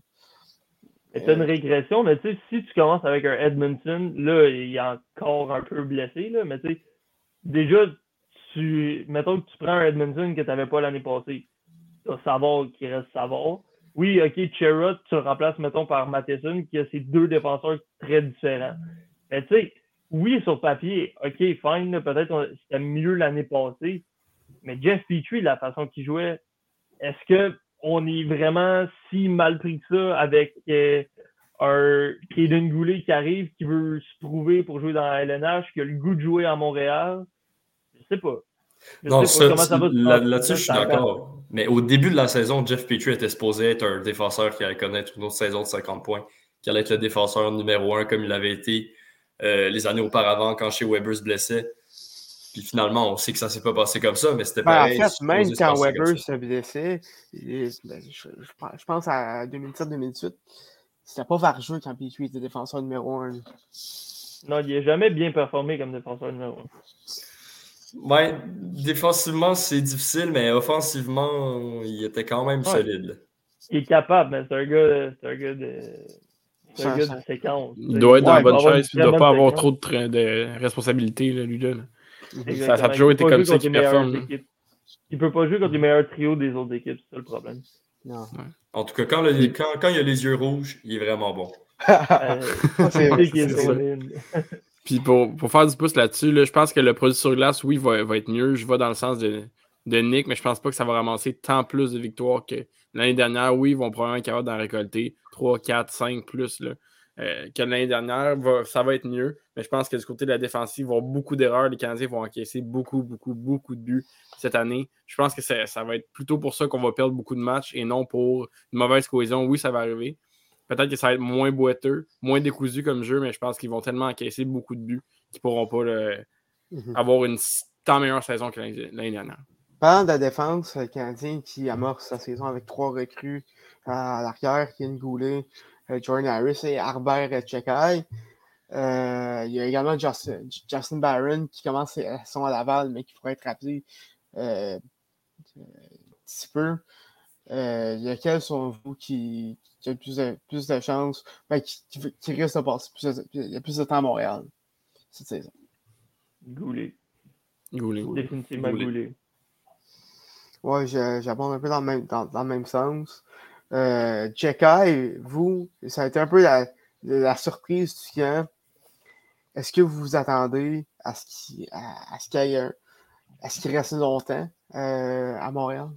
C'est une régression, mais tu sais, si tu commences avec un Edmondson, là, il est encore un peu blessé, là, mais tu sais, déjà, tu, mettons que tu prends un Edmondson que tu n'avais pas l'année passée. Tu vas savoir qui reste savoir. Oui, OK, Cherrod, tu le remplaces, mettons, par Matheson, qui a ses deux défenseurs très différents. Mais tu sais, oui, sur papier, OK, fine, là, peut-être c'était mieux l'année passée, mais Jeff Petrie, la façon qu'il jouait, est-ce que on est vraiment si mal pris que ça avec euh, un Kaden Goulet qui arrive, qui veut se prouver pour jouer dans la LNH, qui a le goût de jouer à Montréal? Je sais pas. Je Non, sais pas ça, comment ça va se là- passer. là-dessus, je suis d'accord. Mais au début de la saison, Jeff Petrie était supposé être un défenseur qui allait connaître une autre saison de 50 points, qui allait être le défenseur numéro un comme il avait été euh, les années auparavant quand chez Weber se blessait. Puis finalement, on sait que ça s'est pas passé comme ça, mais c'était Ben, en pareil. fait, même quand Weber se blessait, ben, je, je pense- je pense à 2017-2018, c'était pas Varjeux quand Petrie était défenseur numéro 1. Non, il n'a jamais bien performé comme défenseur numéro un. Ouais, défensivement, c'est difficile, mais offensivement, il était quand même Ouais. solide. Il est capable, mais c'est un gars, c'est un gars de. C'est un Ça- gars ça- de séquence. Il doit être dans la bonne chaise, il ne doit pas avoir trop de, tra- de responsabilités, là, lui. Là. Exactement. Ça- ça a toujours Il été peut pas comme jouer ça qu'il performe, là. Il peut pas jouer contre les meilleurs trios des autres équipes, c'est ça le problème. Non. En tout cas, quand, le- quand, quand il a les yeux rouges, il est vraiment bon. Euh, C'est. Puis pour, pour, faire du pouce là-dessus, je pense que le produit sur glace, oui, va, va, être mieux. Je vais dans le sens de, de Nick, mais je pense pas que ça va ramasser tant plus de victoires que l'année dernière. Oui, ils vont probablement être capables d'en récolter 3, 4, 5 plus. Là. Euh, que l'année dernière, ça va être mieux. Mais je pense que du côté de la défensive, il va y avoir beaucoup d'erreurs. Les Canadiens vont encaisser beaucoup, beaucoup, beaucoup de buts cette année. Je pense que ça va être plutôt pour ça qu'on va perdre beaucoup de matchs et non pour une mauvaise cohésion. Oui, ça va arriver. Peut-être que ça va être moins boiteux, moins décousu comme jeu, mais je pense qu'ils vont tellement encaisser beaucoup de buts qu'ils ne pourront pas mhm. avoir une tant meilleure saison que l'année dernière. Parlant de la défense, le Canadien qui amorce sa saison avec trois recrues à l'arrière, Ken Goulet, euh, Jordan Harris et Harbert Chekai. Euh, il y a également Justin, Justin Barron qui commence sa saison à Laval, mais qui pourrait être rappelé euh, un petit peu. Euh, lequel sont vous qui, qui a plus de, plus de chance, ben, qui, qui, risque de passer plus de, il y a plus de temps à Montréal cette saison? Goulet. Goulet. Définitivement Goulet. Ouais, j'abonde un peu dans le même, dans, le même sens. Euh, Jekai, vous, ça a été un peu la, surprise du camp. Est-ce que vous vous attendez à ce qu'il à, qu à ce qu'il reste longtemps euh, à Montréal?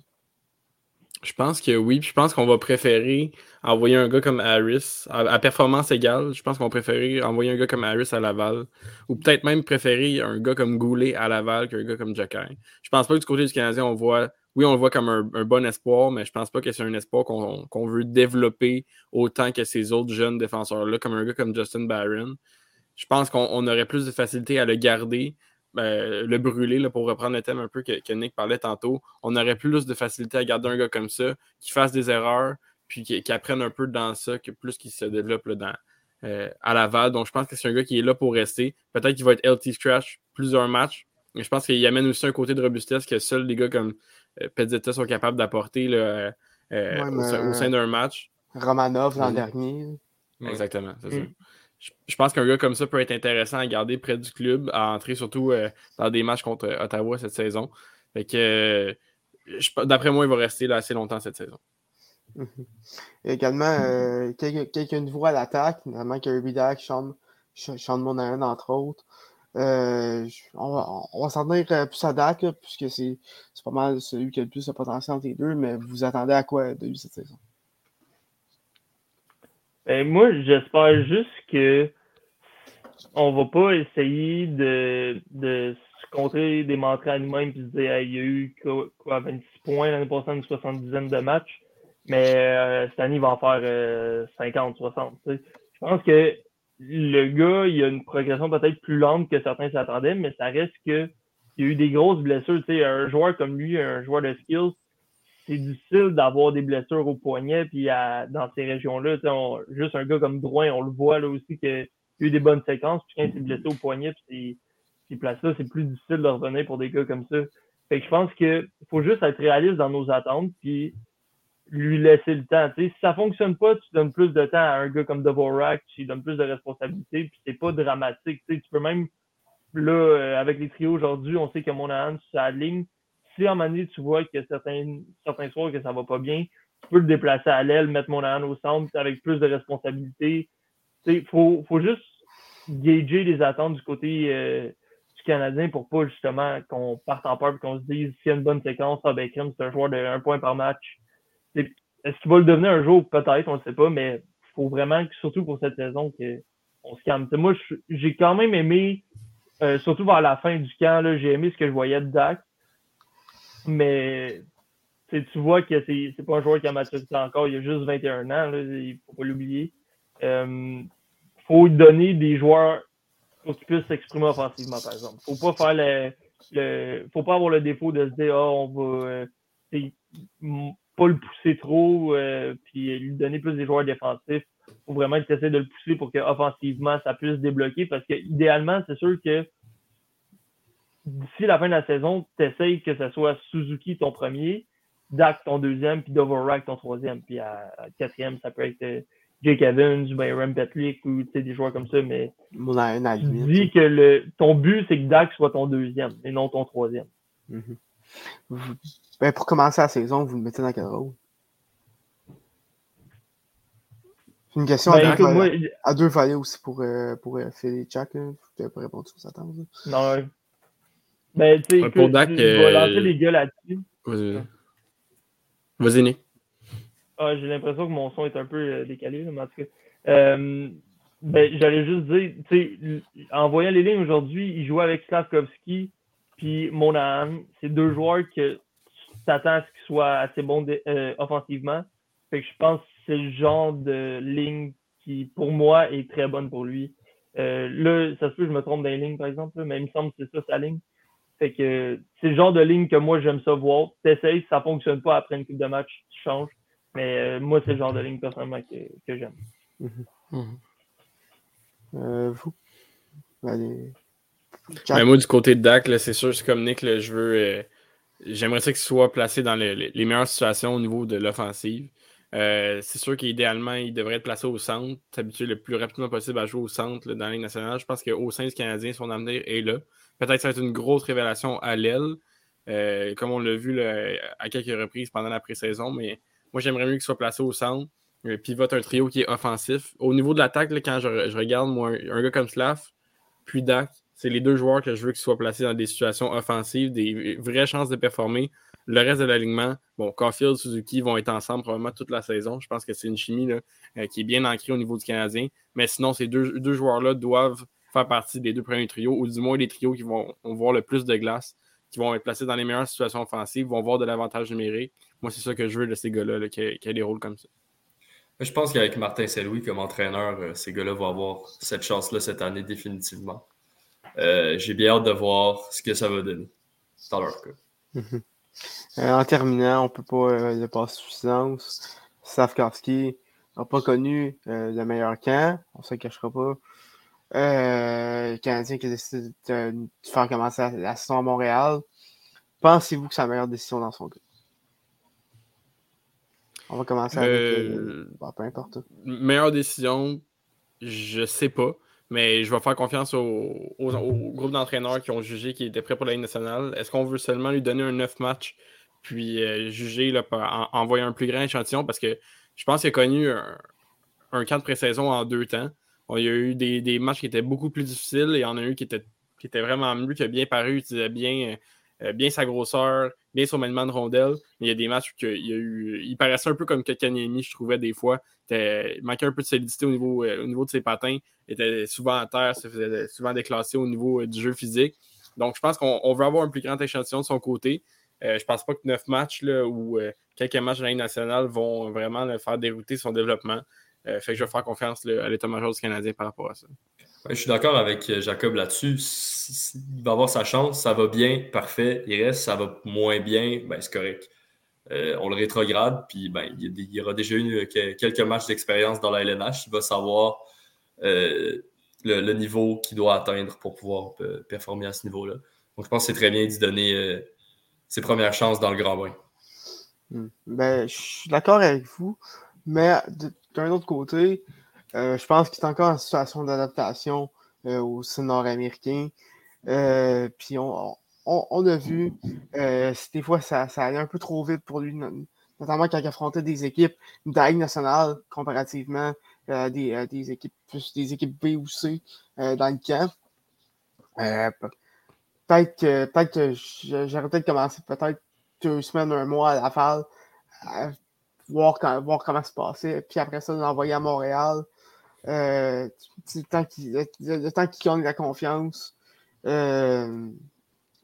Je pense que oui. je pense qu'on va préférer envoyer un gars comme Harris à, performance égale. Je pense qu'on préférer envoyer un gars comme Harris à Laval. Ou peut-être même préférer un gars comme Goulet à Laval qu'un gars comme Jacky. Je pense pas que du côté du Canadien, on voit. Oui, on le voit comme un, bon espoir, mais je pense pas que c'est un espoir qu'on veut développer autant que ces autres jeunes défenseurs-là, comme un gars comme Justin Barron. Je pense qu'on aurait plus de facilité à le garder ben, le brûler, là, pour reprendre le thème un peu que, Nick parlait tantôt, on aurait plus de facilité à garder un gars comme ça, qui fasse des erreurs, puis qui, apprenne un peu dans ça, que plus qu'il se développe là, dans, euh, à Laval. Donc, je pense que c'est un gars qui est là pour rester. Peut-être qu'il va être LT Scratch plusieurs matchs, mais je pense qu'il amène aussi un côté de robustesse que seuls les gars comme euh, sont capables d'apporter euh, au, sein d'un match. Romanov l'an dernier. Exactement, c'est ça. Mm je pense qu'un gars comme ça peut être intéressant à garder près du club, à entrer surtout euh, dans des matchs contre Ottawa cette saison. Fait que d'après moi, il va rester là assez longtemps cette saison. Mhm. Également, euh, quelques, quelques, nouveaux à l'attaque, notamment Kirby Dak, Sean, Sean Monahan, entre autres. Euh, on va, s'en tenir plus à Dak, puisque c'est pas mal celui qui a le plus de potentiel entre les deux, mais vous attendez à quoi de lui cette saison? Ben, moi, j'espère juste que on va pas essayer de, de se contrer des montrer à nous-mêmes et se dire il y a eu quoi, 26 points l'année passée, une 70 de matchs, mais euh, cette année, il va en faire 50, euh, 60. Je pense que le gars, il a une progression peut-être plus lente que certains s'attendaient, mais ça reste que il y a eu des grosses blessures. un joueur comme lui, un joueur de skills, c'est difficile d'avoir des blessures au poignet puis dans ces régions-là. Juste un gars comme Drouin, on le voit là aussi qu'il a eu des bonnes séquences, puis quand il s'est blessé au poignet, puis ces places-là, c'est plus difficile de revenir pour des gars comme ça. Fait que je pense qu'il faut juste être réaliste dans nos attentes, puis lui laisser le temps. si ça fonctionne pas, tu donnes plus de temps à un gars comme Dvorak, tu lui donnes plus de responsabilités, puis c'est pas dramatique. tu peux même, là, euh, avec les trios aujourd'hui, on sait que Monahan, sa ligne, si à un moment donné, tu vois que certains, certains soirs que ça va pas bien, tu peux le déplacer à l'aile, mettre mon âne au centre avec plus de responsabilités. Il faut, faut juste gager les attentes du côté euh, du Canadien pour pas justement qu'on parte en peur et qu'on se dise s'il y a une bonne séquence, ah ben c'est un joueur de un point par match. Est-ce qu'il va le devenir un jour? Peut-être, on ne sait pas, mais il faut vraiment, surtout pour cette saison, qu'on se calme. moi, j'ai quand même aimé, euh, surtout vers la fin du camp, j'ai aimé ce que je voyais de Dax. Mais tu vois que c'est pas un joueur qui a maturité encore, il a juste 21 ans, il faut pas l'oublier. Il euh, faut donner des joueurs pour qu'ils puissent s'exprimer offensivement, par exemple. Faut pas faire le, faut pas avoir le défaut de se dire ah on va euh, pas le pousser trop euh, puis lui donner plus des joueurs défensifs. Faut vraiment que de le pousser pour qu'offensivement ça puisse débloquer parce que idéalement c'est sûr que d'ici la fin de la saison, tu essayes que ce soit Suzuki ton premier, Dak ton deuxième, puis Dovorak ton troisième. Puis à, quatrième, ça peut être euh, Jake Evans ou ben Rem Petlick ou des joueurs comme ça. Mais tu dis que le, ton but, c'est que Dak soit ton deuxième et non ton troisième. Ben, pour commencer la saison, vous le mettez dans quel rôle? Une question Ben, à, écoute, deux, moi, à deux volets aussi pour, euh, pour euh, Philly Chuck. Je n'avais pas répondu aux attentes. là. non, ouais. Ben, tu sais, je vais euh, lancer les gars là-dessus. Vas-y, Vas-y, Nick. Ah, j'ai l'impression que mon son est un peu euh, décalé, là, mais en tout cas. Euh, ben, j'allais juste dire, tu sais, en voyant les lignes aujourd'hui, il jouait avec Slavkovski puis Monahan. C'est deux joueurs que tu t'attends à ce qu'ils soient assez bons euh, offensivement. Fait que je pense que c'est le genre de ligne qui, pour moi, est très bonne pour lui. Euh, là, ça se peut que je me trompe dans les lignes, par exemple, là, mais il me semble que c'est ça sa ligne. Fait que c'est le genre de ligne que moi j'aime ça voir. T'essayes, si ça fonctionne pas après une coupe de match, tu changes. Mais euh, moi, c'est le genre de ligne personnellement que, que j'aime. Euh, vous? Allez. Ben, moi, du côté de Dak, c'est sûr, c'est comme Nick, je veux. euh, J'aimerais ça qu'il soit placé dans le- le- les meilleures situations au niveau de l'offensive. Euh, c'est sûr qu'idéalement, il devrait être placé au centre, s'habituer le plus rapidement possible à jouer au centre dans la Ligue nationale. Je pense qu'au sein du Canadien, son avenir est là. Peut-être que ça va être une grosse révélation à l'aile, euh, comme on l'a vu à quelques reprises pendant la pré-saison, mais moi, j'aimerais mieux qu'il soit placé au centre. Pivote un trio qui est offensif. Au niveau de l'attaque, quand je, je regarde moi, un, un gars comme Slav, puis Dak, c'est les deux joueurs que je veux qu'ils soient placés dans des situations offensives, des vraies chances de performer. Le reste de l'alignement, bon, Caulfield, Suzuki vont être ensemble probablement toute la saison. Je pense que c'est une chimie euh, qui est bien ancrée au niveau du Canadien. Mais sinon, ces deux, joueurs-là doivent faire partie des deux premiers trios, ou du moins des trios qui vont, voir le plus de glace, qui vont être placés dans les meilleures situations offensives, vont voir de l'avantage numérique. Moi, c'est ça que je veux de ces gars-là, qui aient des rôles comme ça. Je pense qu'avec Martin Saint-Louis comme entraîneur, euh, ces gars-là vont avoir cette chance-là cette année définitivement. Euh, J'ai bien hâte de voir ce que ça va donner dans leur cas. Euh, en terminant, on ne peut pas euh, le passer sous silence. Slavkovski n'a pas connu euh, le meilleur camp, on ne se le cachera pas. Euh, le Canadien qui a décidé de, de faire commencer la, la saison à Montréal. Pensez-vous que c'est la meilleure décision dans son cas? On va commencer avec. Euh, euh, bon, peu importe. meilleure décision, je sais pas. Mais je vais faire confiance au, au- au groupe d'entraîneurs qui ont jugé qu'il était prêt pour la Ligue nationale. Est-ce qu'on veut seulement lui donner un 9 match puis euh, juger là, en, envoyer un plus grand échantillon? Parce que je pense qu'il a connu un, un camp de pré-saison en deux temps. Bon, il y a eu des, des matchs qui étaient beaucoup plus difficiles et il y en a eu qui étaient, qui étaient vraiment mieux, qui a bien paru, utilisait bien, euh, bien sa grosseur, bien son maniement de rondelle. Mais il y a des matchs où il, y a eu, il paraissait un peu comme Kakaniemi, je trouvais des fois. Était- Il manquait un peu de solidité au niveau, euh, au niveau de ses patins. Il était souvent à terre, se faisait souvent déclasser au niveau euh, du jeu physique. Donc, je pense qu'on on veut avoir un plus grand échantillon de son côté. Euh, je pense pas que neuf matchs là, ou euh, quelques matchs de la nationale vont vraiment le faire dérouter son développement. Euh, fait que je vais faire confiance à l'état-major du Canadien par rapport à ça. Je suis d'accord avec euh, Jacob là-dessus. Il va avoir sa chance, ça va bien, parfait. Il reste, ça va moins bien, ben, c'est correct. Euh, on le rétrograde, puis ben, il, y aura déjà eu que- quelques matchs d'expérience dans la LNH. Il va savoir euh, le, niveau qu'il doit atteindre pour pouvoir euh, performer à ce niveau-là. Donc, je pense que c'est très bien d'y donner euh, ses premières chances dans le grand bain. Hmm. Ben, je suis d'accord avec vous, mais d'un autre côté, euh, je pense qu'il est encore en situation d'adaptation euh, au sein nord-américain. Euh, puis on, on a vu, euh, des fois ça, allait un peu trop vite pour lui, no- notamment quand il affrontait des équipes de nationale comparativement à des, à des équipes plus des équipes B ou C euh, dans le camp. Euh, pe- peut-être que, peut-être que j'aurais peut-être commencé peut-être deux semaines, un mois à la falle, à voir, quand- voir comment se passait, puis après ça, l'envoyer à Montréal. Euh, le temps qu'il gagne la confiance euh,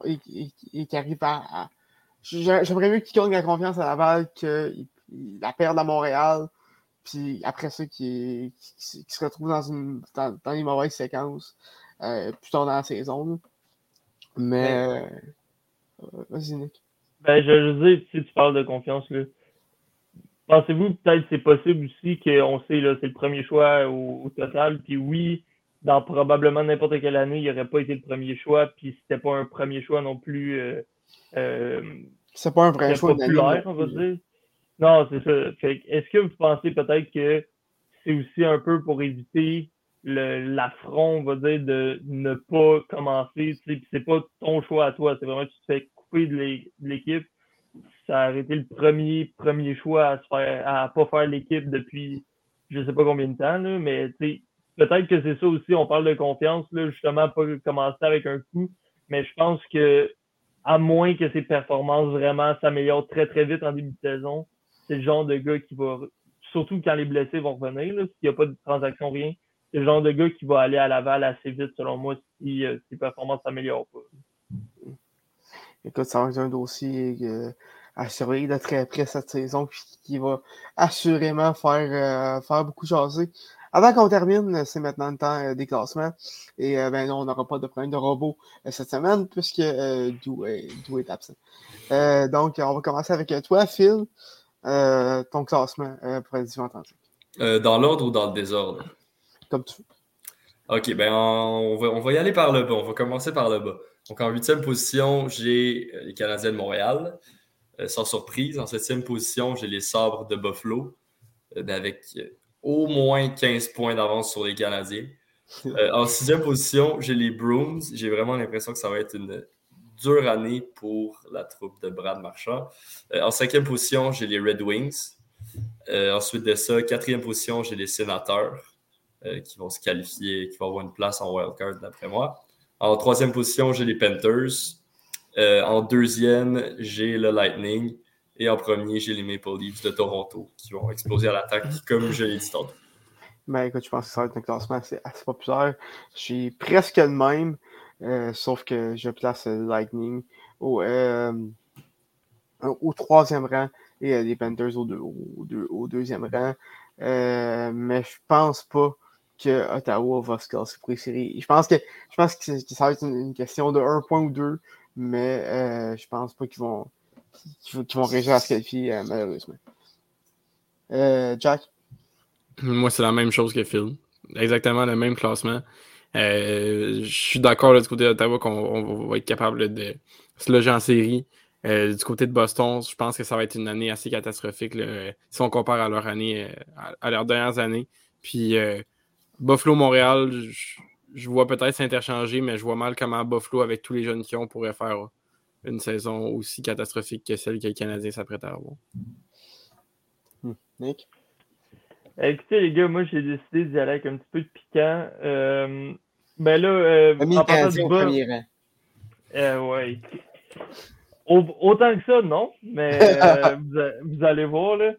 et, et- et qu'il arrive à. à- J'ai- J'aimerais mieux qu'il gagne la confiance à Laval qu'il il la perde à Montréal, puis après ça, qu'il se retrouve dans, une, dans, dans les mauvaises séquences euh, plus tard dans la saison. Mais. euh, Vas-y, Nick. Ben, je veux dire, si tu parles de confiance, là, pensez-vous peut-être que c'est possible aussi qu'on sait, là, c'est le premier choix au, au total, puis oui, dans probablement n'importe quelle année, il n'aurait pas été le premier choix, puis c'était pas un premier choix non plus euh, euh, C'est pas un vrai choix populaire, on va dire. Non, c'est ça. Fait que Est-ce que vous pensez peut-être que c'est aussi un peu pour éviter l'affront, on va dire, de ne pas commencer, c'est pas ton choix à toi, c'est vraiment que tu te fais couper de l'é- de l'équipe. Ça a été le premier, premier choix à se faire, à pas faire l'équipe depuis je sais pas combien de temps, là, mais peut-être que c'est ça aussi. On parle de confiance, justement, pas commencer avec un coup. Mais je pense que, à moins que ses performances vraiment s'améliorent très, très vite en début de saison, c'est le genre de gars qui va, surtout quand les blessés vont revenir, s'il n'y a pas de transaction, rien, c'est le genre de gars qui va aller à Laval assez vite, selon moi, si euh, ses performances s'améliorent pas. Écoute, ça va être un dossier euh, à surveiller de très près cette saison, qui va assurément faire, euh, faire beaucoup jaser. Avant qu'on termine, c'est maintenant le temps des classements. Et ben non, on n'aura pas de problème de robot cette semaine, puisque Dou est, est, absent. donc, on va commencer avec toi, Phil. ton classement pour la division Atlantique. dans l'ordre ou dans le désordre? Comme tu veux. OK, ben on va, on va y aller par le bas. On va commencer par le bas. Donc, en huitième position, j'ai euh, les Canadiens de Montréal, euh, sans surprise. En septième position, j'ai les Sabres de Buffalo, euh, avec au moins 15 points d'avance sur les Canadiens. en sixième position, j'ai les Bruins. J'ai vraiment l'impression que ça va être une dure année pour la troupe de Brad Marchand. en cinquième position, j'ai les Red Wings. ensuite de ça, quatrième position, j'ai les Sénateurs. Euh, qui vont se qualifier, qui vont avoir une place en wildcard, d'après moi. En troisième position, j'ai les Panthers. Euh, en deuxième, j'ai le Lightning. Et en premier, j'ai les Maple Leafs de Toronto qui vont exploser à l'attaque, comme je l'ai dit tantôt. Ben écoute, je pense que ça va être un classement assez, populaire. Je suis presque le même, euh, sauf que je place le Lightning au, au troisième rang et les Panthers au, au deuxième rang. mais je pense pas que Ottawa va se classer pour les séries. Je pense que, je pense que, ça va être une, question de un point ou deux, mais euh, je pense pas qu'ils vont, qu'ils vont réussir à se qualifier, euh, malheureusement. Euh, Jack? Moi, c'est la même chose que Phil. Exactement le même classement. je suis d'accord du côté d'Ottawa qu'on va être capable de se loger en série. du côté de Boston, je pense que ça va être une année assez catastrophique si on compare à leur année, à, leurs dernières années. Puis Buffalo-Montréal, je, vois peut-être s'interchanger, mais je vois mal comment Buffalo, avec tous les jeunes qui ont, pourrait faire une saison aussi catastrophique que celle que les Canadiens s'apprêtent à avoir. Hmm. Nick? Euh, écoutez, les gars, moi, j'ai décidé d'y aller avec un petit peu de piquant. Euh, ben là, euh, en partant du bas... Euh, ouais. autant que ça, non, mais euh, vous, vous, allez voir, là.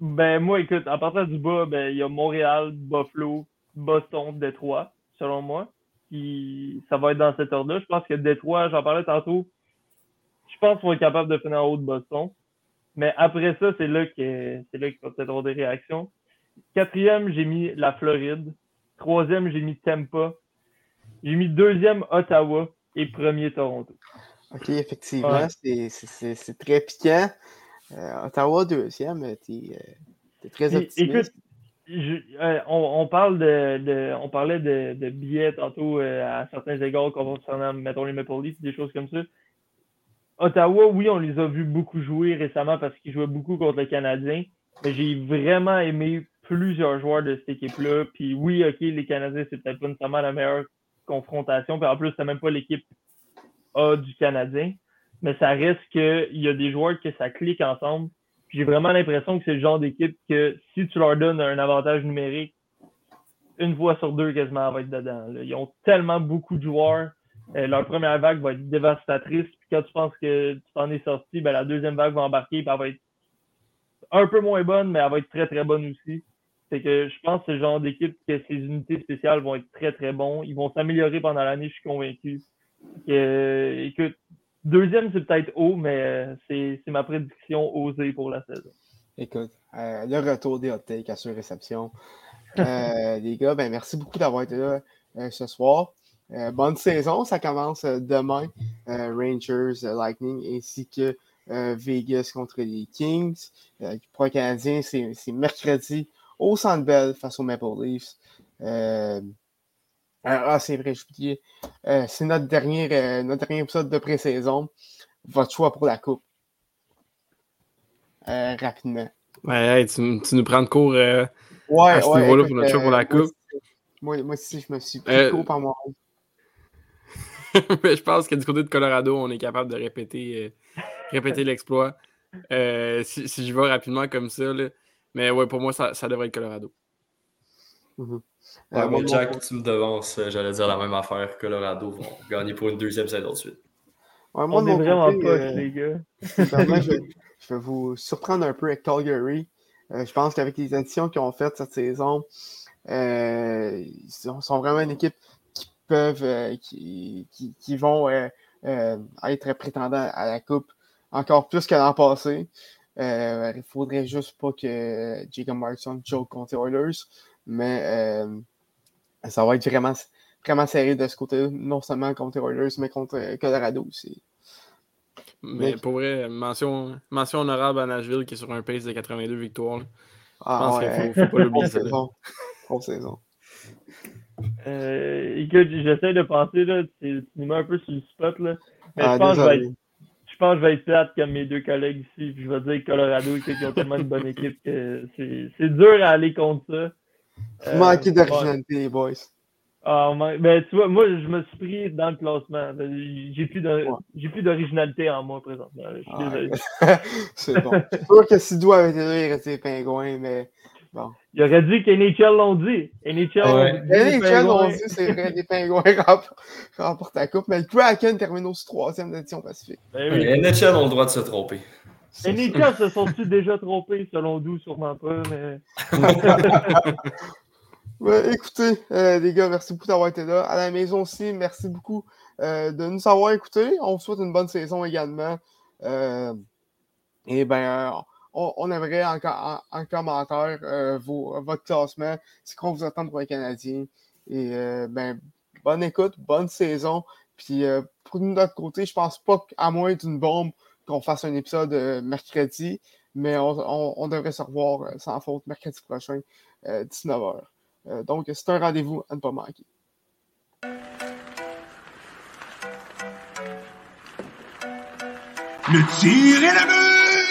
Ben, moi, écoute, en partant du bas, ben, il y a Montréal, Buffalo, Boston, Détroit, selon moi. Qui, ça va être dans cet ordre-là. Je pense que Détroit, j'en parlais tantôt, je pense qu'on est capable de finir en haut de Boston. Mais après ça, c'est là que c'est là qu'il va peut-être avoir des réactions. Quatrième, j'ai mis la Floride. Troisième, j'ai mis Tampa. J'ai mis deuxième Ottawa et premier Toronto. OK, effectivement, c'est très piquant. Euh, Ottawa deuxième, tu es, euh, très optimiste. Euh, on, parle de, on parlait de, billets tantôt euh, à certains égards concernant, mettons, les Maple Leafs, des choses comme ça. Ottawa, oui, on les a vus beaucoup jouer récemment parce qu'ils jouaient beaucoup contre le Canadien, mais j'ai vraiment aimé plusieurs joueurs de cette équipe-là. Puis oui, OK, les Canadiens, c'est peut-être pas nécessairement la meilleure confrontation. Puis en plus, c'est même pas l'équipe A du Canadien. Mais ça reste qu'il y a des joueurs que ça clique ensemble j'ai vraiment l'impression que c'est le genre d'équipe que si tu leur donnes un avantage numérique, une fois sur deux quasiment, va être dedans. Ils ont tellement beaucoup de joueurs. Euh, leur première vague va être dévastatrice. Puis quand tu penses que tu t'en es sorti, ben, la deuxième vague va embarquer. Puis elle va être un peu moins bonne, mais elle va être très très bonne aussi. C'est que je pense que le genre d'équipe que ces unités spéciales vont être très très bons. Ils vont s'améliorer pendant l'année, je suis convaincu. Deuxième, c'est peut-être haut, mais euh, c'est ma prédiction osée pour la saison. Écoute, euh, le retour des hot takes à sur réception. Les gars, ben, merci beaucoup d'avoir été là ce soir. Bonne saison, ça commence demain. Rangers, Lightning ainsi que Vegas contre les Kings. pour les Canadiens, c'est mercredi au Centre Bell face aux Maple Leafs. Ah, c'est vrai. Euh, c'est notre dernier, euh, notre dernier épisode de pré-saison. Votre choix pour la coupe. Euh, rapidement. Ouais, tu, tu, nous prends de cours ouais, à ce niveau-là pour notre choix pour la coupe. Moi, moi aussi, je me suis pris court par moi. je pense que du côté de Colorado, on est capable de répéter, répéter l'exploit. si, si, je vais rapidement comme ça, là. mais ouais, pour moi, ça, ça devrait être Colorado. Ouais, Euh, mon Jack, tu me devances. euh, J'allais dire la même affaire. Colorado vont gagner pour une deuxième saison de suite. ouais, moi, On est vraiment côté, euh, les gars. Je, je vais vous surprendre un peu avec Calgary. Euh, je pense qu'avec les additions qu'ils ont faites cette saison, euh, ils sont, sont vraiment une équipe qui peuvent, euh, qui, qui, qui vont euh, euh, être prétendants à la Coupe encore plus que l'an passé. Euh, il faudrait juste pas que Jacob Markson joke contre les Oilers, mais euh, ça va être vraiment, vraiment serré de ce côté non seulement contre les Oilers, mais contre Colorado aussi. Mais Mais- pour vrai, mention, mention honorable à Nashville qui est sur un pace de 82 victoires. là. Je Ah, pense ouais. qu'il faut, faut pas l'oublier. Saison. Saison. Euh, écoute, j'essaie de penser, là, tu, mets un peu sur le spot, là. Mais Ah, je pense que je vais être je pense que je vais être plate comme mes deux collègues ici, puis je vais dire Colorado, écoute, ils ont tellement une bonne équipe que c'est dur à aller contre ça. Vous Euh, manquez d'originalité, les boys. Ah, ben, tu vois, moi, je me suis pris dans le classement. Ben, J'ai plus Ouais. d'originalité en moi présentement. Je suis Ah, désolé. C'est bon. C'est sûr que si doit avait été là, il restait les pingouins, mais bon. Il aurait dit qu'NHL l'ont dit. NHL Ouais. l'ont dit. c'est vrai, les pingouins rem- remportent la coupe, mais le Kraken termine aussi troisième d'édition Pacifique. Ben oui. Les NHL ont le droit de se tromper. NHL se sont-ils déjà trompés, selon nous, sûrement pas, mais. Ouais, écoutez, euh, les gars, merci beaucoup d'avoir été là. À la maison aussi, merci beaucoup euh, de nous avoir écoutés. On vous souhaite une bonne saison également. Euh, et ben, euh, on, aimerait en, en- en commentaire euh, vos- votre classement, ce qu'on vous attend pour les Canadiens. Et euh, ben, bonne écoute, bonne saison. Puis euh, pour notre côté, je pense pas qu'à moins d'une bombe qu'on fasse un épisode euh, mercredi, mais on, on- devrait se revoir sans faute mercredi prochain, euh, 19h. Euh, donc, c'est un rendez-vous à ne pas manquer. Le tir est but!